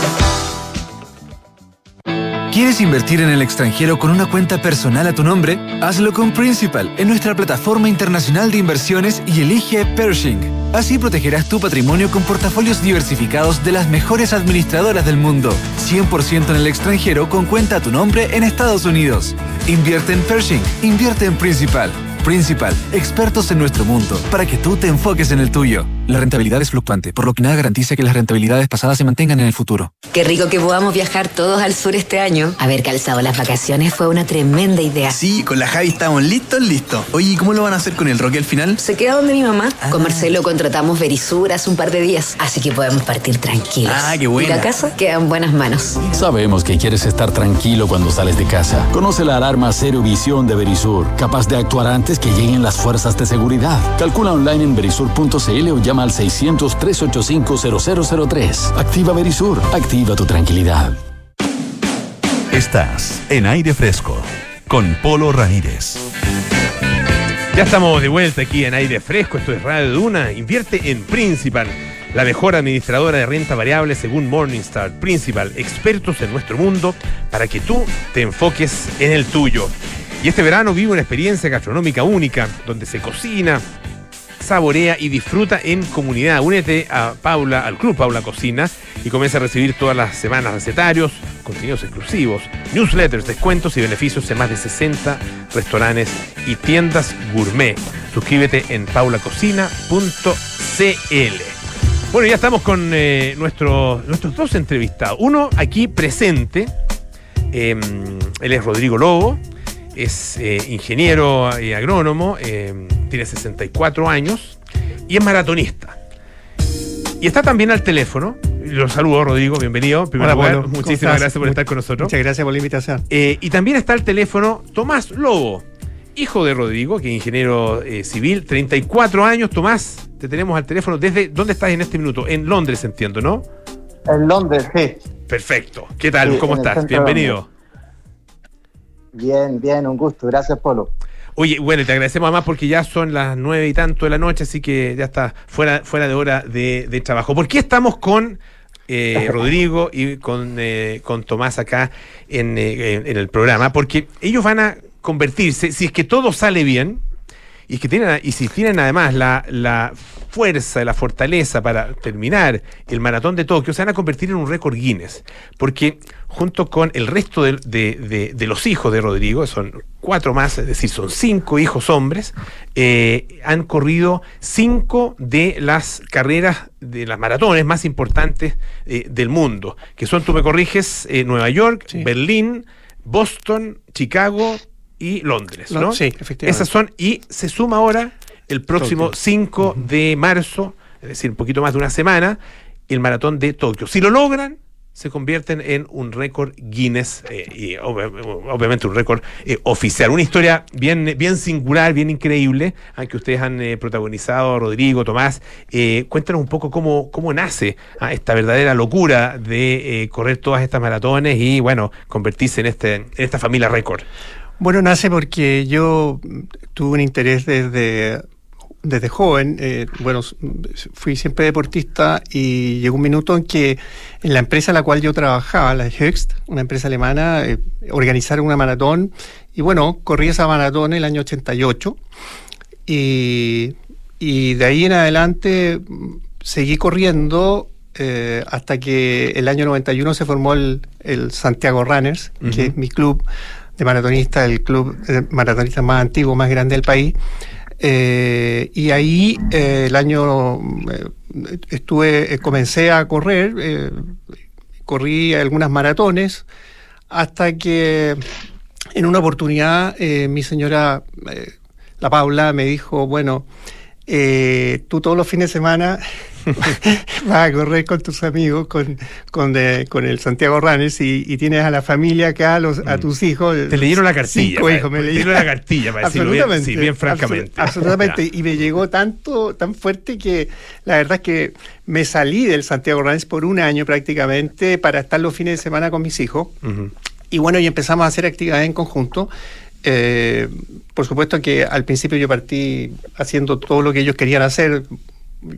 ¿Quieres invertir en el extranjero con una cuenta personal a tu nombre? Hazlo con Principal en nuestra plataforma internacional de inversiones y elige Pershing. Así protegerás tu patrimonio con portafolios diversificados de las mejores administradoras del mundo. 100% en el extranjero con cuenta a tu nombre en Estados Unidos. Invierte en Pershing. Invierte en Principal. Principal, expertos en nuestro mundo, para que tú te enfoques en el tuyo. La rentabilidad es fluctuante, por lo que nada garantiza que las rentabilidades pasadas se mantengan en el futuro. Qué rico que podamos viajar todos al sur este año. Haber calzado las vacaciones fue una tremenda idea. Sí, con la Javi estamos listos, listos. Oye, ¿y cómo lo van a hacer con el Roque al final? Se queda donde mi mamá. Ah. Con Marcelo contratamos Verisur hace un par de días, así que podemos partir tranquilos. Ah, qué buena. Y la casa queda en buenas manos. Sabemos que quieres estar tranquilo cuando sales de casa. Conoce la alarma Cero Visión de Verisur, capaz de actuar antes que lleguen las fuerzas de seguridad. Calcula online en verisur.cl o llama al 600-385-0003. Activa Verisur, activa tu tranquilidad. Estás en aire fresco con Polo Ramírez. Ya estamos de vuelta aquí en aire fresco. Esto es Radio Duna. Invierte en Principal, la mejor administradora de renta variable según Morningstar. Principal, expertos en nuestro mundo para que tú te enfoques en el tuyo. Y este verano vive una experiencia gastronómica única donde se cocina, saborea y disfruta en comunidad. Únete a Paula, al Club Paula Cocina y comienza a recibir todas las semanas recetarios, contenidos exclusivos, newsletters, descuentos y beneficios en más de 60 restaurantes y tiendas gourmet. Suscríbete en paulacocina.cl. Bueno, ya estamos con eh, nuestros, nuestros dos entrevistados. Uno aquí presente, eh, él es Rodrigo Lobo, es eh, ingeniero y agrónomo, eh, tiene 64 años y es maratonista. Y está también al teléfono. Lo saludo, Rodrigo, bienvenido. Hola, Pablo. Muchísimas gracias por estar con nosotros. Muchas gracias por la invitación. Eh, y también está al teléfono Tomás Lobo, hijo de Rodrigo, que es ingeniero eh, civil, 34 años. Tomás, te tenemos al teléfono. ¿Desde dónde estás en este minuto? En Londres, entiendo, ¿no? En Londres, sí. Perfecto. ¿Qué tal? Sí, ¿Cómo estás? Bienvenido. Bien, bien, un gusto. Gracias, Polo. Oye, bueno, te agradecemos además porque ya son las nueve y tanto de la noche, así que ya está fuera, fuera de hora de, de trabajo. ¿Por qué estamos con eh, Rodrigo y con, eh, con Tomás acá en, eh, en el programa? Porque ellos van a convertirse, si es que todo sale bien, y, que tienen, y si tienen además la, la fuerza, la fortaleza para terminar el maratón de Tokio, se van a convertir en un récord Guinness. Porque junto con el resto de, de- de- de los hijos de Rodrigo, son cuatro más, es decir, son cinco hijos hombres, eh, han corrido cinco de las carreras de las maratones más importantes eh, del mundo, que son, tú me corriges, eh, Nueva York, Berlín, Boston, Chicago y Londres, Lo- ¿no? sí, efectivamente. Esas son, y se suma ahora el próximo Tokio. 5 de marzo, es decir, un poquito más de una semana, el maratón de Tokio. Si lo logran, se convierten en un récord Guinness eh, y ob- obviamente un récord eh, oficial. Una historia bien, bien singular, bien increíble, ah, que ustedes han eh, protagonizado, Rodrigo, Tomás. Eh, cuéntanos un poco cómo, cómo nace ah, esta verdadera locura de correr todas estas maratones y, bueno, convertirse en, este, en esta familia récord. Bueno, nace porque yo tuve un interés desde, desde joven. eh, bueno, fui siempre deportista y llegó un minuto en que en la empresa en la cual yo trabajaba, la Höchst, una empresa alemana, eh, organizaron una maratón y bueno, corrí esa maratón el año 88 y, y de ahí en adelante seguí corriendo eh, hasta que el año 91 se formó el, el Santiago Runners, que Ujú. es mi club de maratonistas, el club de más antiguo, más grande del país. Eh, y ahí eh, el año eh, estuve, comencé a correr, corrí algunas maratones, hasta que en una oportunidad mi señora, la Paula, me dijo, bueno, tú todos los fines de semana vas a correr con tus amigos, con, con, eh, con el Santiago Ranes y, y tienes a la familia acá, a, los, a tus hijos. Mm. Te leyeron la cartilla, Cinco hijos, me te leyeron la cartilla, para decirlo bien- Absolutamente, sí, bien francamente. abso- absolutamente. y me llegó tanto, tan fuerte que la verdad es que me salí del Santiago Ranes por un año prácticamente para estar los fines de semana con mis hijos. Y bueno, y empezamos a hacer actividades en conjunto. Eh, por supuesto que al principio yo partí haciendo todo lo que ellos querían hacer.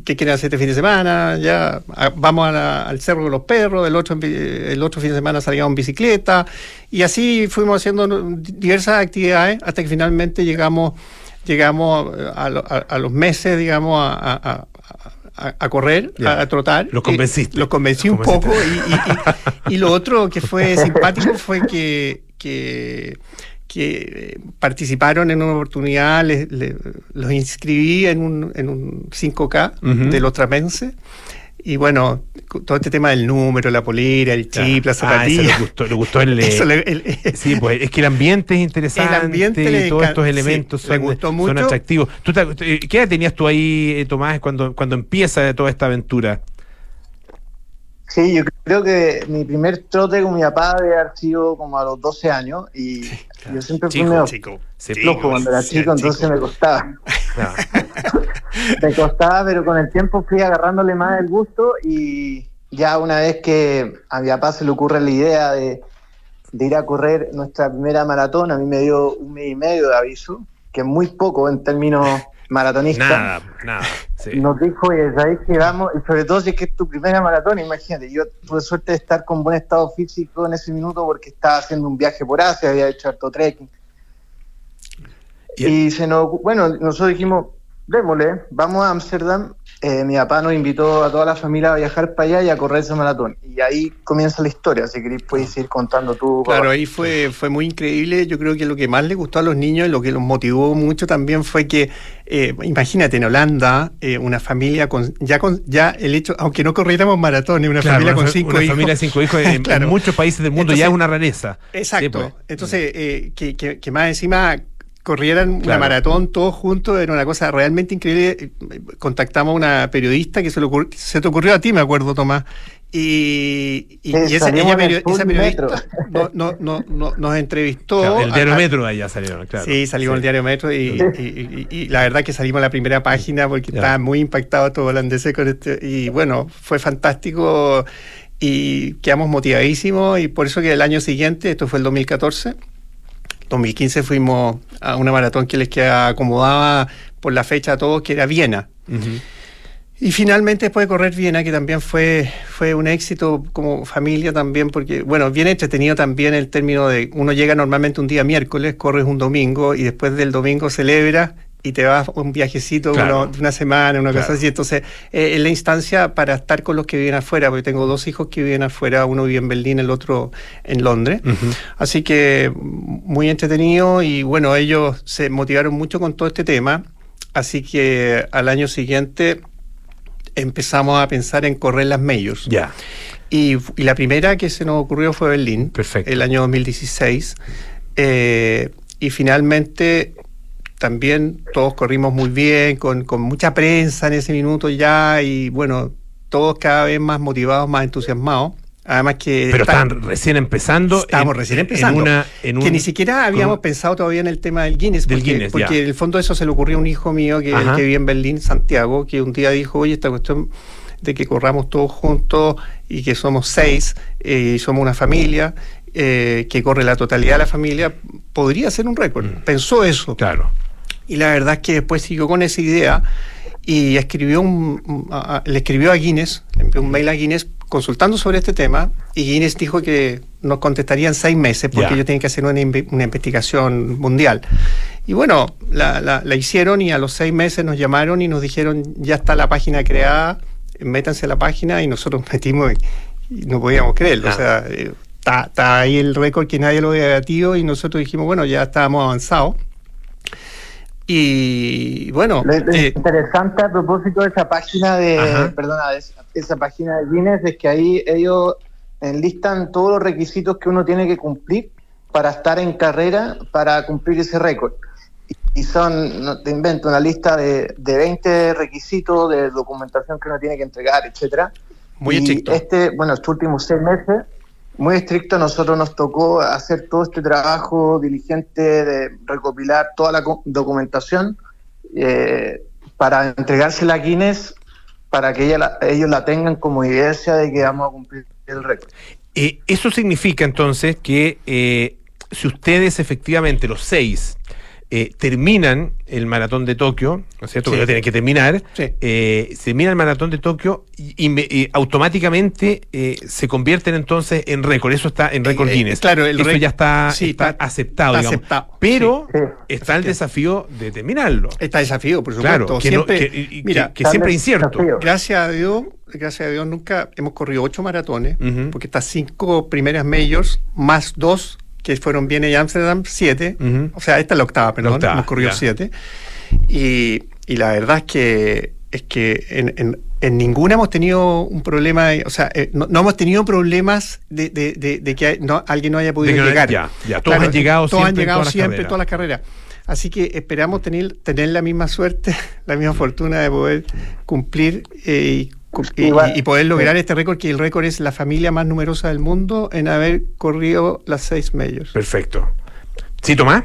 ¿Qué quieren hacer este fin de semana? Ya vamos a la- al cerro de los perros, el otro, el otro fin de semana salíamos en bicicleta y así fuimos haciendo diversas actividades hasta que finalmente llegamos, llegamos a, lo- a- a los meses, digamos, a, a- correr, Ya. a, a trotar. Los convenciste. Eh, los convencí Los un convenciste. poco y, y- y- y lo otro que fue simpático fue que, que, que, eh, participaron en una oportunidad, les- los inscribí en un, en un 5K Ujú. de los. Y bueno, todo este tema del número, la polera, el chip, la Ah, zapatilla. le gustó, le gustó el, Eso le- el- sí, pues es que el ambiente es interesante, El ambiente le todos estos elementos le son, gustó son atractivos. ¿Tú te- eh, ¿Qué edad tenías tú ahí, eh, Tomás, cuando, cuando empieza toda esta aventura? Sí, yo creo que mi primer trote con mi papá debe haber sido como a los 12 años y yo siempre fui Chico, medio chico. Flojo cuando era sí, chico, entonces chico. me costaba. me costaba, pero con el tiempo fui agarrándole más el gusto y ya una vez que a mi papá se le ocurre la idea de, de ir a correr nuestra primera maratón, a mí me dio un mes y medio de aviso, que es muy poco en términos maratonistas. Nada, nada. sí. Nos dijo, oye, ¿sabéis que vamos? Y sobre todo si es que es tu primera maratón, imagínate, yo tuve suerte de estar con buen estado físico en ese minuto porque estaba haciendo un viaje por Asia, había hecho harto trekking. Y se nos, bueno, nosotros dijimos, démosle, vamos a Ámsterdam. Eh, mi papá nos invitó a toda la familia a viajar para allá y a correr ese maratón. Y ahí comienza la historia, si queréis puedes ir contando tú. Claro, papá. ahí fue, fue muy increíble. Yo creo que lo que más le gustó a los niños y lo que los motivó mucho también fue que, eh, imagínate, en Holanda, eh, una familia con, ya con, ya el hecho, aunque no corriéramos maratones, una Claro, familia una con cinco una hijos. familia de cinco hijos en, muchos países del mundo ya Entonces, es una rareza. Exacto. Sí, pues. Entonces, eh, que, que- que más encima corrieran una maratón todos juntos, era una cosa realmente increíble. Contactamos a una periodista que se, le ocurrió- se te ocurrió a ti, me acuerdo, Tomás. Y, y- Sí, y esa, ella perio- esa periodista no- no- no- no- nos entrevistó. Claro, el diario a- Metro allá salieron, claro. Sí, salimos en el diario Metro y, y- y- y la verdad que salimos a la primera página porque estaba muy impactado todo holandés con este. Y bueno, fue fantástico y quedamos motivadísimos y por eso que el año siguiente, esto fue el 2014, 2015 fuimos a una maratón que les queda acomodaba por la fecha a todos, que era Viena. Y finalmente después de correr Viena, que también fue, fue un éxito como familia también, porque, bueno, bien entretenido también el término de uno llega normalmente un día miércoles, corres un domingo y después del domingo celebras y te vas un viajecito Claro. uno- de una semana, una cosa Claro. así. Entonces, eh, es la instancia para estar con los que viven afuera, porque tengo dos hijos que viven afuera, uno vive en Berlín, el otro en Londres. Así que muy entretenido y bueno, ellos se motivaron mucho con todo este tema. Así que al año siguiente empezamos a pensar en correr las majors. Ya. Y, y la primera que se nos ocurrió fue Berlín, Perfecto. el año 2016. Eh, y finalmente también todos corrimos muy bien, con, con mucha prensa en ese minuto ya, y bueno, todos cada vez más motivados, más entusiasmados. Además que... Pero está- están recién empezando. Estamos en- recién empezando. En una, en que un- ni siquiera habíamos con- pensado todavía en el tema del Guinness. Del porque, Guinness, porque en el fondo eso se le ocurrió a un hijo mío que, que vive en Berlín, Santiago, que un día dijo, oye, esta cuestión de que corramos todos juntos y que somos seis eh, y somos una familia, eh, que corre la totalidad de la familia, podría ser un récord. Pensó eso. Mm. Claro. Y la verdad es que después siguió con esa idea y escribió un, a- le escribió a Guinness, le envió un mail a Guinness consultando sobre este tema y Guinness dijo que nos contestarían seis meses porque Ya. ellos tienen que hacer una, una investigación mundial. Y bueno, la, la- la hicieron y a los seis meses nos llamaron y nos dijeron ya está la página creada, métanse a la página y nosotros metimos y, no podíamos creerlo. Ah. O sea, eh, está, está ahí el récord que nadie lo había batido y nosotros dijimos, bueno, ya estábamos avanzados. Y bueno, Lo, eh, interesante a propósito de esa página de, Ajá. perdona, de esa, esa página de Guinness es que ahí ellos enlistan todos los requisitos que uno tiene que cumplir para estar en carrera para cumplir ese récord. Y son, no te invento, una lista de, de 20 requisitos de documentación que uno tiene que entregar, etcétera. Muy y estricto. Este, bueno, estos últimos seis meses, muy estricto, a nosotros nos tocó hacer todo este trabajo diligente de recopilar toda la documentación eh, para entregársela a Guinness para que ella la- ellos la tengan como evidencia de que vamos a cumplir el récord. Eh, eso significa entonces que eh, si ustedes efectivamente, los seis, eh, terminan el maratón de Tokio, ¿no es cierto? Sí. Porque lo tienen que terminar. Sí. eh, se termina el maratón de Tokio y, y me- y automáticamente eh, se convierten entonces en récord. Eso está en récord Eh, eh, Guinness. claro, el Eso ya está, sí, está está- aceptado, está digamos. aceptado, Pero sí. está el desafío de terminarlo. está desafío, por supuesto. Claro, que, no- siempre, que- y- y- mira, que- que siempre es incierto. desafío. gracias a Dios, gracias a Dios nunca hemos corrido ocho maratones, porque estas cinco primeras majors, más dos que fueron Viena y Amsterdam, siete. Ujú. O sea, esta es la octava, perdón, octava, hemos corrido ya. siete. Y, y la verdad es que es que en, en- en ninguna hemos tenido un problema, o sea, eh, no, no hemos tenido problemas de, de- de- de que hay- no, alguien no haya podido que llegar. ya, ya, todos han llegado todos han siempre en llegado todas las siempre carreras. todas las carreras. Así que esperamos tener, tener la misma suerte, la misma fortuna de poder cumplir eh, y, y- y poder lograr sí. este récord, que el récord es la familia más numerosa del mundo en haber corrido las seis majors. Perfecto. ¿Sí, Tomás?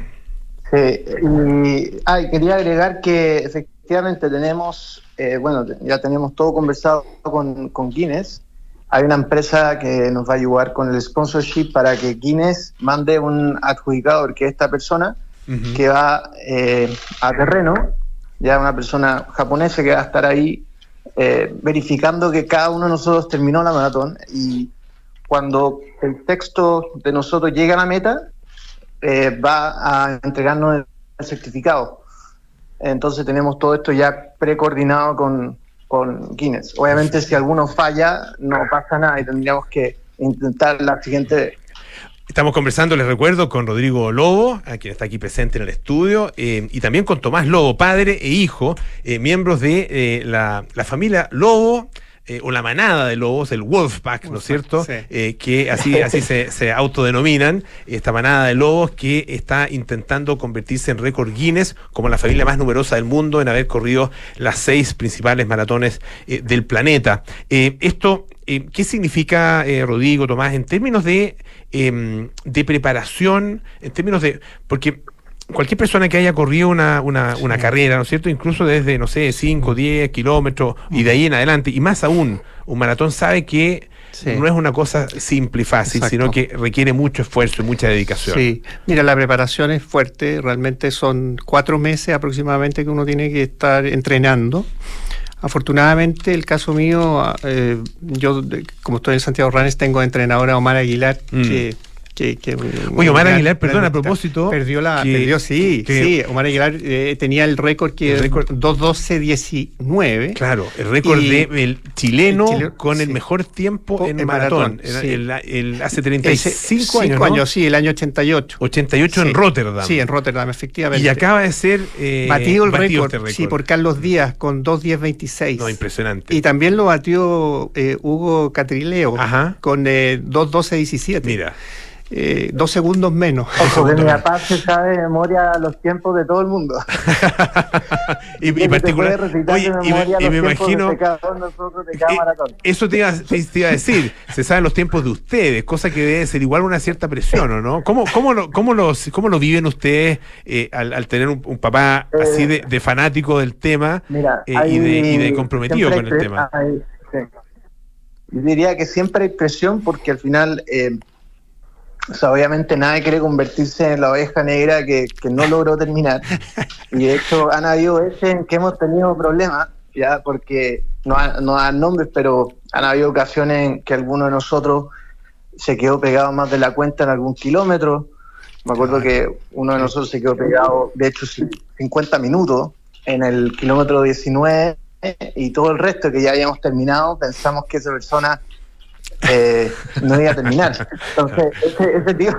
Sí, y ay, quería agregar que efectivamente tenemos, eh, bueno, ya tenemos todo conversado con, con Guinness. Hay una empresa que nos va a ayudar con el sponsorship para que Guinness mande un adjudicador, que es esta persona, que va eh, a terreno, ya una persona japonesa que va a estar ahí eh, verificando que cada uno de nosotros terminó la maratón y cuando el texto de nosotros llega a la meta, eh, va a entregarnos el, certificado. Entonces tenemos todo esto ya precoordinado con, con Guinness. Obviamente si alguno falla, no pasa nada y tendríamos que intentar la siguiente. Estamos conversando, les recuerdo, con Rodrigo Lobo, a quien está aquí presente en el estudio, eh, y también con Tomás Lobo, padre e hijo, eh, miembros de eh, la, la familia Lobo, eh, o la manada de lobos, el Wolfpack, ¿no es cierto? sí. Eh, que así, así se, se autodenominan, esta manada de lobos que está intentando convertirse en récord Guinness como la familia más numerosa del mundo en haber corrido las seis principales maratones eh, del planeta. Eh, esto, eh, ¿qué significa, eh, Rodrigo, Tomás, en términos de, em, de preparación, en términos de... porque cualquier persona que haya corrido una, una, una carrera, ¿no es cierto? Incluso desde, no sé, 5, 10 kilómetros y de ahí en adelante, y más aún, un maratón sabe que Sí. no es una cosa simple y fácil, Exacto. sino que requiere mucho esfuerzo y mucha dedicación. Sí, mira, la preparación es fuerte, realmente son cuatro meses aproximadamente que uno tiene que estar entrenando. Afortunadamente, el caso mío, eh, yo como estoy en Santiago Ranes, tengo de entrenador a Omar Aguilar, Mm. que, que, que- Oye, Omar Aguilar, perdón, a propósito, Perdió la, que- perdió, sí, que- sí. Omar Aguilar eh, tenía el récord que El récord- 2.12.19. Claro, el récord del chileno el chileno, con el sí. mejor tiempo en En maratón. maratón, sí. el, el- hace Ese- 35 cinco años, ¿no? sí, el año 88. 88 en Sí. Rotterdam. Sí, en Rotterdam, efectivamente. Y acaba de ser eh, batido el batido récord, este sí, por Carlos Díaz con 2.10.26. No, impresionante. Y también lo batió eh, Hugo Catrileo Ajá. con eh, 2.12.17. Mira. Eh, dos segundos menos. Ojo, que mi papá se sabe de memoria los tiempos de todo el mundo. y, y particular, oye, y me, y me imagino, Eh, eso te iba, te, iba a decir, se saben los tiempos de ustedes, cosa que debe ser igual una cierta presión, ¿o no? ¿Cómo, cómo, lo, cómo, los, cómo lo viven ustedes eh, al, al tener un, un papá así de, de fanático del tema Mira, eh, y, hay- de, y de comprometido con el tema? hay- sí. Yo diría que siempre hay presión porque al final, eh, o sea, obviamente nadie quiere convertirse en la oveja negra que, que no logró terminar. Y de hecho han habido veces en que hemos tenido problemas, ya porque no, ha- no dan nombres, pero han habido ocasiones en que alguno de nosotros se quedó pegado más de la cuenta en algún kilómetro. Me acuerdo que uno de nosotros se quedó pegado, de hecho, sí, 50 minutos en el kilómetro 19 y todo el resto que ya habíamos terminado, pensamos que esa persona eh, no iba a terminar. Entonces, ese, ese tipo,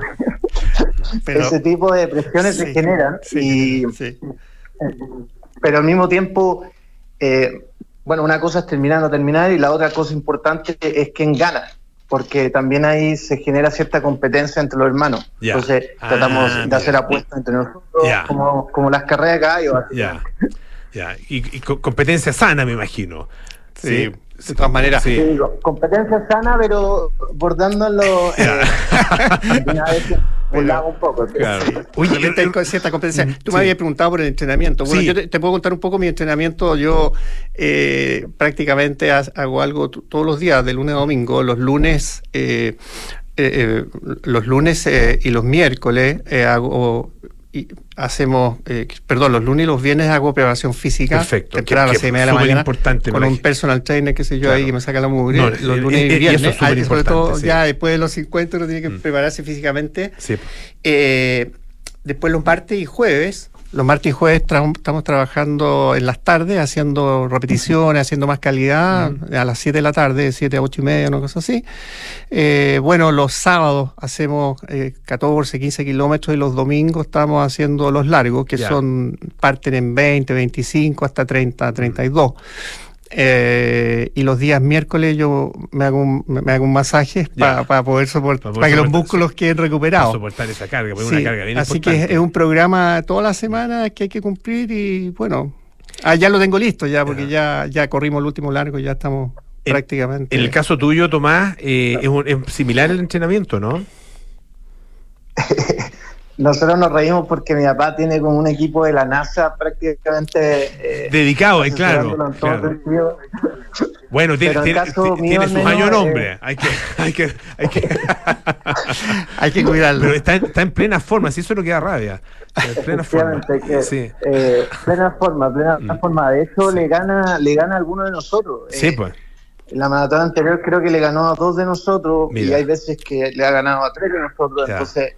Pero- ese tipo de presiones se generan sí, y sí. pero al mismo tiempo, eh, bueno, una cosa es terminar o no terminar y la otra cosa importante es quién gana, porque también ahí se genera cierta competencia entre los hermanos. Entonces Ah, tratamos de mira. hacer apuestas entre nosotros, como, como las carreras de caballo. así. Ya, ya. Y, y co- competencia sana, me imagino. Sí, de todas maneras. Sí. Sí, digo, competencia sana, pero bordándolo eh, un poco. Claro. Oye, cierta competencia. Tú sí. me habías preguntado por el entrenamiento. Bueno, Sí. yo te, te puedo contar un poco mi entrenamiento. Yo eh, prácticamente ha- hago algo todos los días, de lunes a domingo. Los lunes, eh, eh, eh, los lunes eh, y los miércoles eh, hago y hacemos, eh, perdón, los lunes y los viernes hago preparación física. Perfecto, temprano a que- las seis y media de la mañana. importante, con un personal trainer, qué sé yo, Claro. ahí que me saca la mugre. No, los eh, lunes eh, y y eso viernes. es súper Ah, sobre todo sí. ya después de los 50 uno tiene que prepararse físicamente. Sí. Eh, después los martes y jueves. Los martes y jueves tra- estamos trabajando en las tardes, haciendo repeticiones, haciendo más calidad, a las 7 de la tarde, 7 a 8 y media, una cosa así. Eh, bueno, los sábados hacemos eh, 14, 15 kilómetros y los domingos estamos haciendo los largos, que Ya. son parten en 20, 25 hasta 30, 32. Eh, y los días miércoles yo me hago un, me hago un masaje para poder soportar, Pa' poder para que los soportar, músculos queden Para recuperados. soportar esa carga, porque es Sí, una carga bien así importante. que es un programa toda la semana que hay que cumplir y bueno, ah, ya lo tengo listo ya porque ya, ya corrimos el último largo, ya estamos En- prácticamente. En el caso tuyo, Tomás, eh, es, un- es similar el entrenamiento, ¿no? Nosotros nos reímos porque mi papá tiene como un equipo de la NASA prácticamente... eh, Dedicado, eh, claro. Bueno, tiene, tiene, tiene sus menos, años eh, nombre. Hay que, hay que, hay que, hay que cuidarlo. Pero está, en- está en plena forma, si eso es lo que da rabia. En plena forma. Que, Sí. eh, plena forma, plena forma. De hecho, le gana le gana a alguno de nosotros. Sí, Eh, pues. En la maratón anterior creo que le ganó a dos de nosotros y hay veces que le ha ganado a tres de nosotros. Ya. Entonces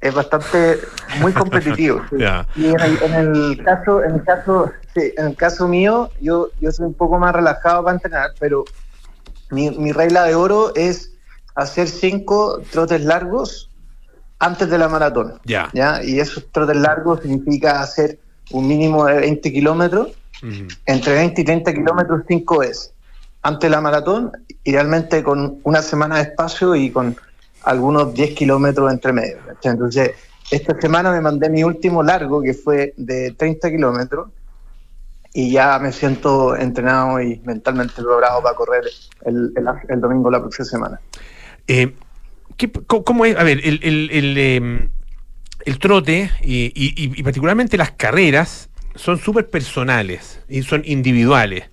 es bastante muy competitivo. sí. Y en el, en el caso, en el caso, sí, en el caso mío, yo, yo soy un poco más relajado para entrenar, pero mi, mi regla de oro es hacer cinco trotes largos antes de la maratón. Ya. ¿ya? Y esos trotes largos significa hacer un mínimo de 20 kilómetros, entre 20 y 30 kilómetros cinco veces, antes de la maratón, idealmente con una semana de espacio y con algunos 10 kilómetros entre medio. Entonces, esta semana me mandé mi último largo, que fue de 30 kilómetros, y ya me siento entrenado y mentalmente preparado para correr el, el- el domingo la próxima semana. Eh, ¿qué- co- ¿Cómo es? A ver, el, el- el, el trote y, particularmente las carreras son súper personales y son individuales.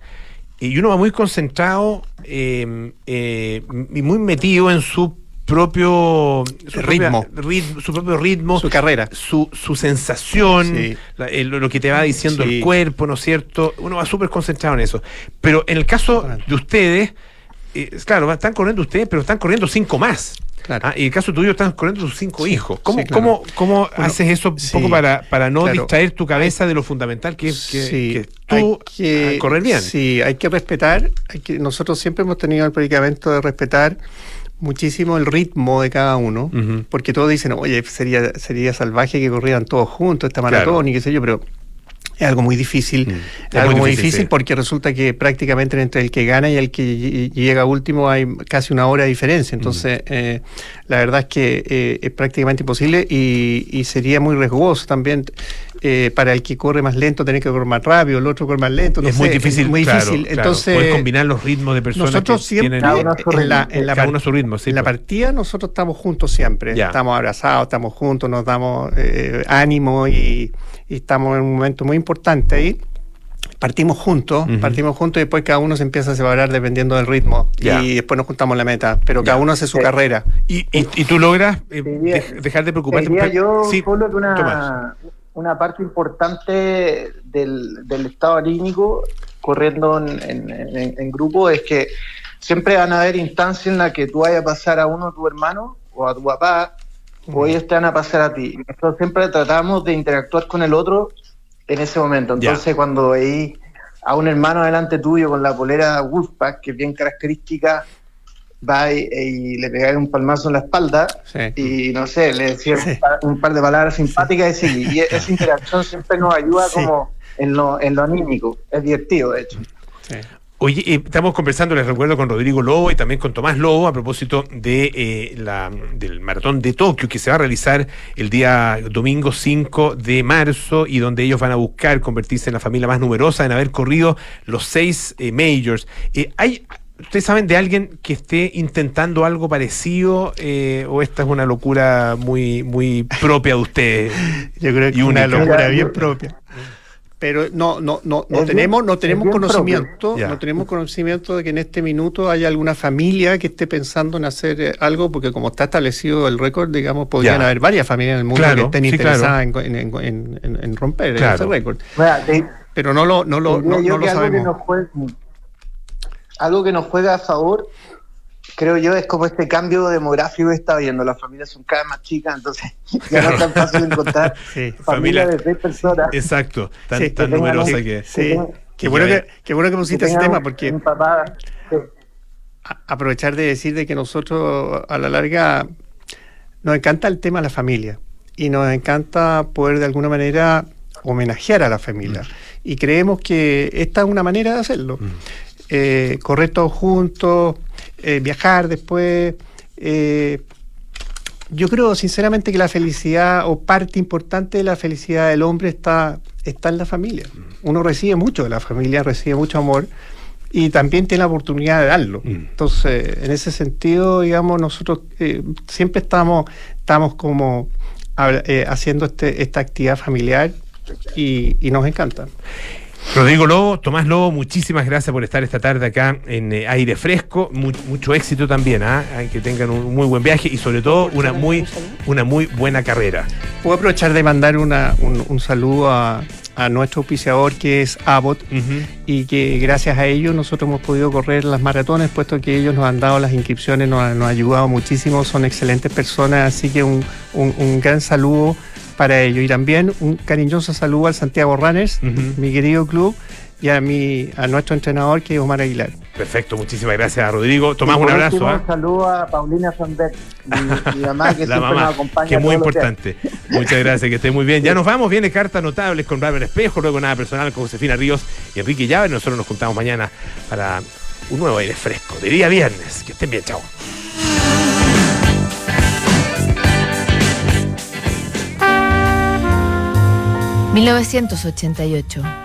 Y uno va muy concentrado eh, eh, y muy metido en su propio su Ritmo. propia- rit- su propio ritmo, Su carrera. su, su sensación, Sí. la- el- lo que te va diciendo Sí. el cuerpo, ¿no es cierto? Uno va súper concentrado en eso. Pero en el caso de ustedes, eh, claro, están corriendo ustedes, pero están corriendo cinco más. Ah, y en el caso tuyo están corriendo tus cinco hijos. ¿Cómo, sí, claro. cómo, cómo Bueno, haces eso un sí, poco para, para no claro. distraer tu cabeza de lo fundamental que es que, que tú que- a correr bien? Sí, hay que respetar. Hay que, nosotros siempre hemos tenido el predicamento de respetar muchísimo el ritmo de cada uno, porque todos dicen, oye, sería, sería salvaje que corrieran todos juntos esta Claro. maratón y qué sé yo, pero es algo muy difícil. Es Es algo muy difícil, sí. porque resulta que prácticamente entre el que gana y el que ll- llega último hay casi una hora de diferencia. Entonces, eh, la verdad es que eh, es prácticamente imposible y, y sería muy riesgoso también eh, para el que corre más lento tener que correr más rápido, el otro corre más lento. no es muy difícil, muy claro, difícil. claro. Entonces, Puedes combinar los ritmos de personas nosotros que siempre tienen en la, en la cada par- uno a su ritmo, sí, en la pues. partida nosotros estamos juntos siempre. Ya. Estamos abrazados, estamos juntos, nos damos eh, ánimo y, y estamos en un momento muy importante ahí. Partimos juntos, partimos juntos y después cada uno se empieza a separar dependiendo del ritmo Ya. y después nos juntamos la meta, pero cada uno hace su carrera. ¿Y, y, y tú logras eh, dej- dejar de preocuparte? Diría yo Sí, solo que Tomás. Una, parte importante del, del estado anímico corriendo en, en- en- en grupo es que siempre van a haber instancias en las que tú vayas a pasar a uno de tus hermanos o a tu papá o ellos te van a pasar a ti. Nosotros siempre tratamos de interactuar con el otro en ese momento. Entonces cuando veis a un hermano delante tuyo con la polera Wolfpack, que es bien característica, va y, y le pegáis un palmazo en la espalda y no sé, le decís un, par, un par de palabras simpáticas y, sigue. y esa interacción siempre nos ayuda Sí. como en lo, en lo anímico. Es divertido, de hecho. Oye, eh, estamos conversando, les recuerdo, con Rodrigo Lobo y también con Tomás Lobo a propósito de, eh, la, del maratón de Tokio que se va a realizar el día domingo 5 de marzo y donde ellos van a buscar convertirse en la familia más numerosa en haber corrido los seis eh, majors. Eh, ¿Hay, ¿Ustedes saben de alguien que esté intentando algo parecido eh, o esta es una locura muy, muy propia de ustedes? Yo creo que y es una única? locura bien propia. Pero no, no, no, no Es tenemos, bien- no tenemos conocimiento, no tenemos conocimiento de que en este minuto haya alguna familia que esté pensando en hacer eh, algo, porque como está establecido el récord, digamos, podrían Ya. haber varias familias en el mundo Claro, que estén sí, interesadas en, en- en- en- en romper Claro. ese récord. Pero no lo, no lo, no, lo que sabemos. nos algo que nos juega a favor, creo yo, es como este cambio demográfico que está viendo. Las familias son cada vez más chicas, entonces ya no es tan fácil encontrar familias Familia- de tres personas. Exacto, tan, Sí, tan que numerosa un- que... sí. Qué bueno que, qué bueno que pusiste ese tema, porque un papá, sí. a- aprovechar de decir de que nosotros a la larga nos encanta el tema de la familia y nos encanta poder de alguna manera homenajear a la familia. Y creemos que esta es una manera de hacerlo. Eh, correr todos juntos, eh, viajar después. eh, yo creo sinceramente que la felicidad o parte importante de la felicidad del hombre está, está en la familia. Uno recibe mucho de la familia, recibe mucho amor y también tiene la oportunidad de darlo. Entonces, en ese sentido, digamos, nosotros eh, siempre estamos, estamos como eh, haciendo este, esta actividad familiar y, y nos encanta. Rodrigo Lobo, Tomás Lobo, muchísimas gracias por estar esta tarde acá en eh, aire fresco. Mu- mucho éxito también, ¿ah? Que tengan un muy buen viaje y sobre todo una muy, una muy buena carrera. Puedo aprovechar de mandar una- un, un saludo a, a nuestro auspiciador que es Abbott y que gracias a ellos nosotros hemos podido correr las maratones, puesto que ellos nos han dado las inscripciones, nos, han- nos han ayudado muchísimo, son excelentes personas, así que un, un- un gran saludo para ellos. Y también un cariñoso saludo al Santiago Runners, mi querido club, y a, mi, a nuestro entrenador que es Omar Aguilar. Perfecto, muchísimas gracias, Rodrigo. Tomás, un abrazo. último, ¿ah? Un saludo a Paulina Sonbeck, mi, mi mamá, que La siempre mamá, nos acompaña. que es muy importante. Muchas gracias, que esté muy bien. Ya nos vamos, viene cartas notables con Robert Espejo, luego nada personal con Josefina Ríos y Enrique Llave. Nosotros nos juntamos mañana para un nuevo aire fresco. De día viernes. Que estén bien, chao. ...1988...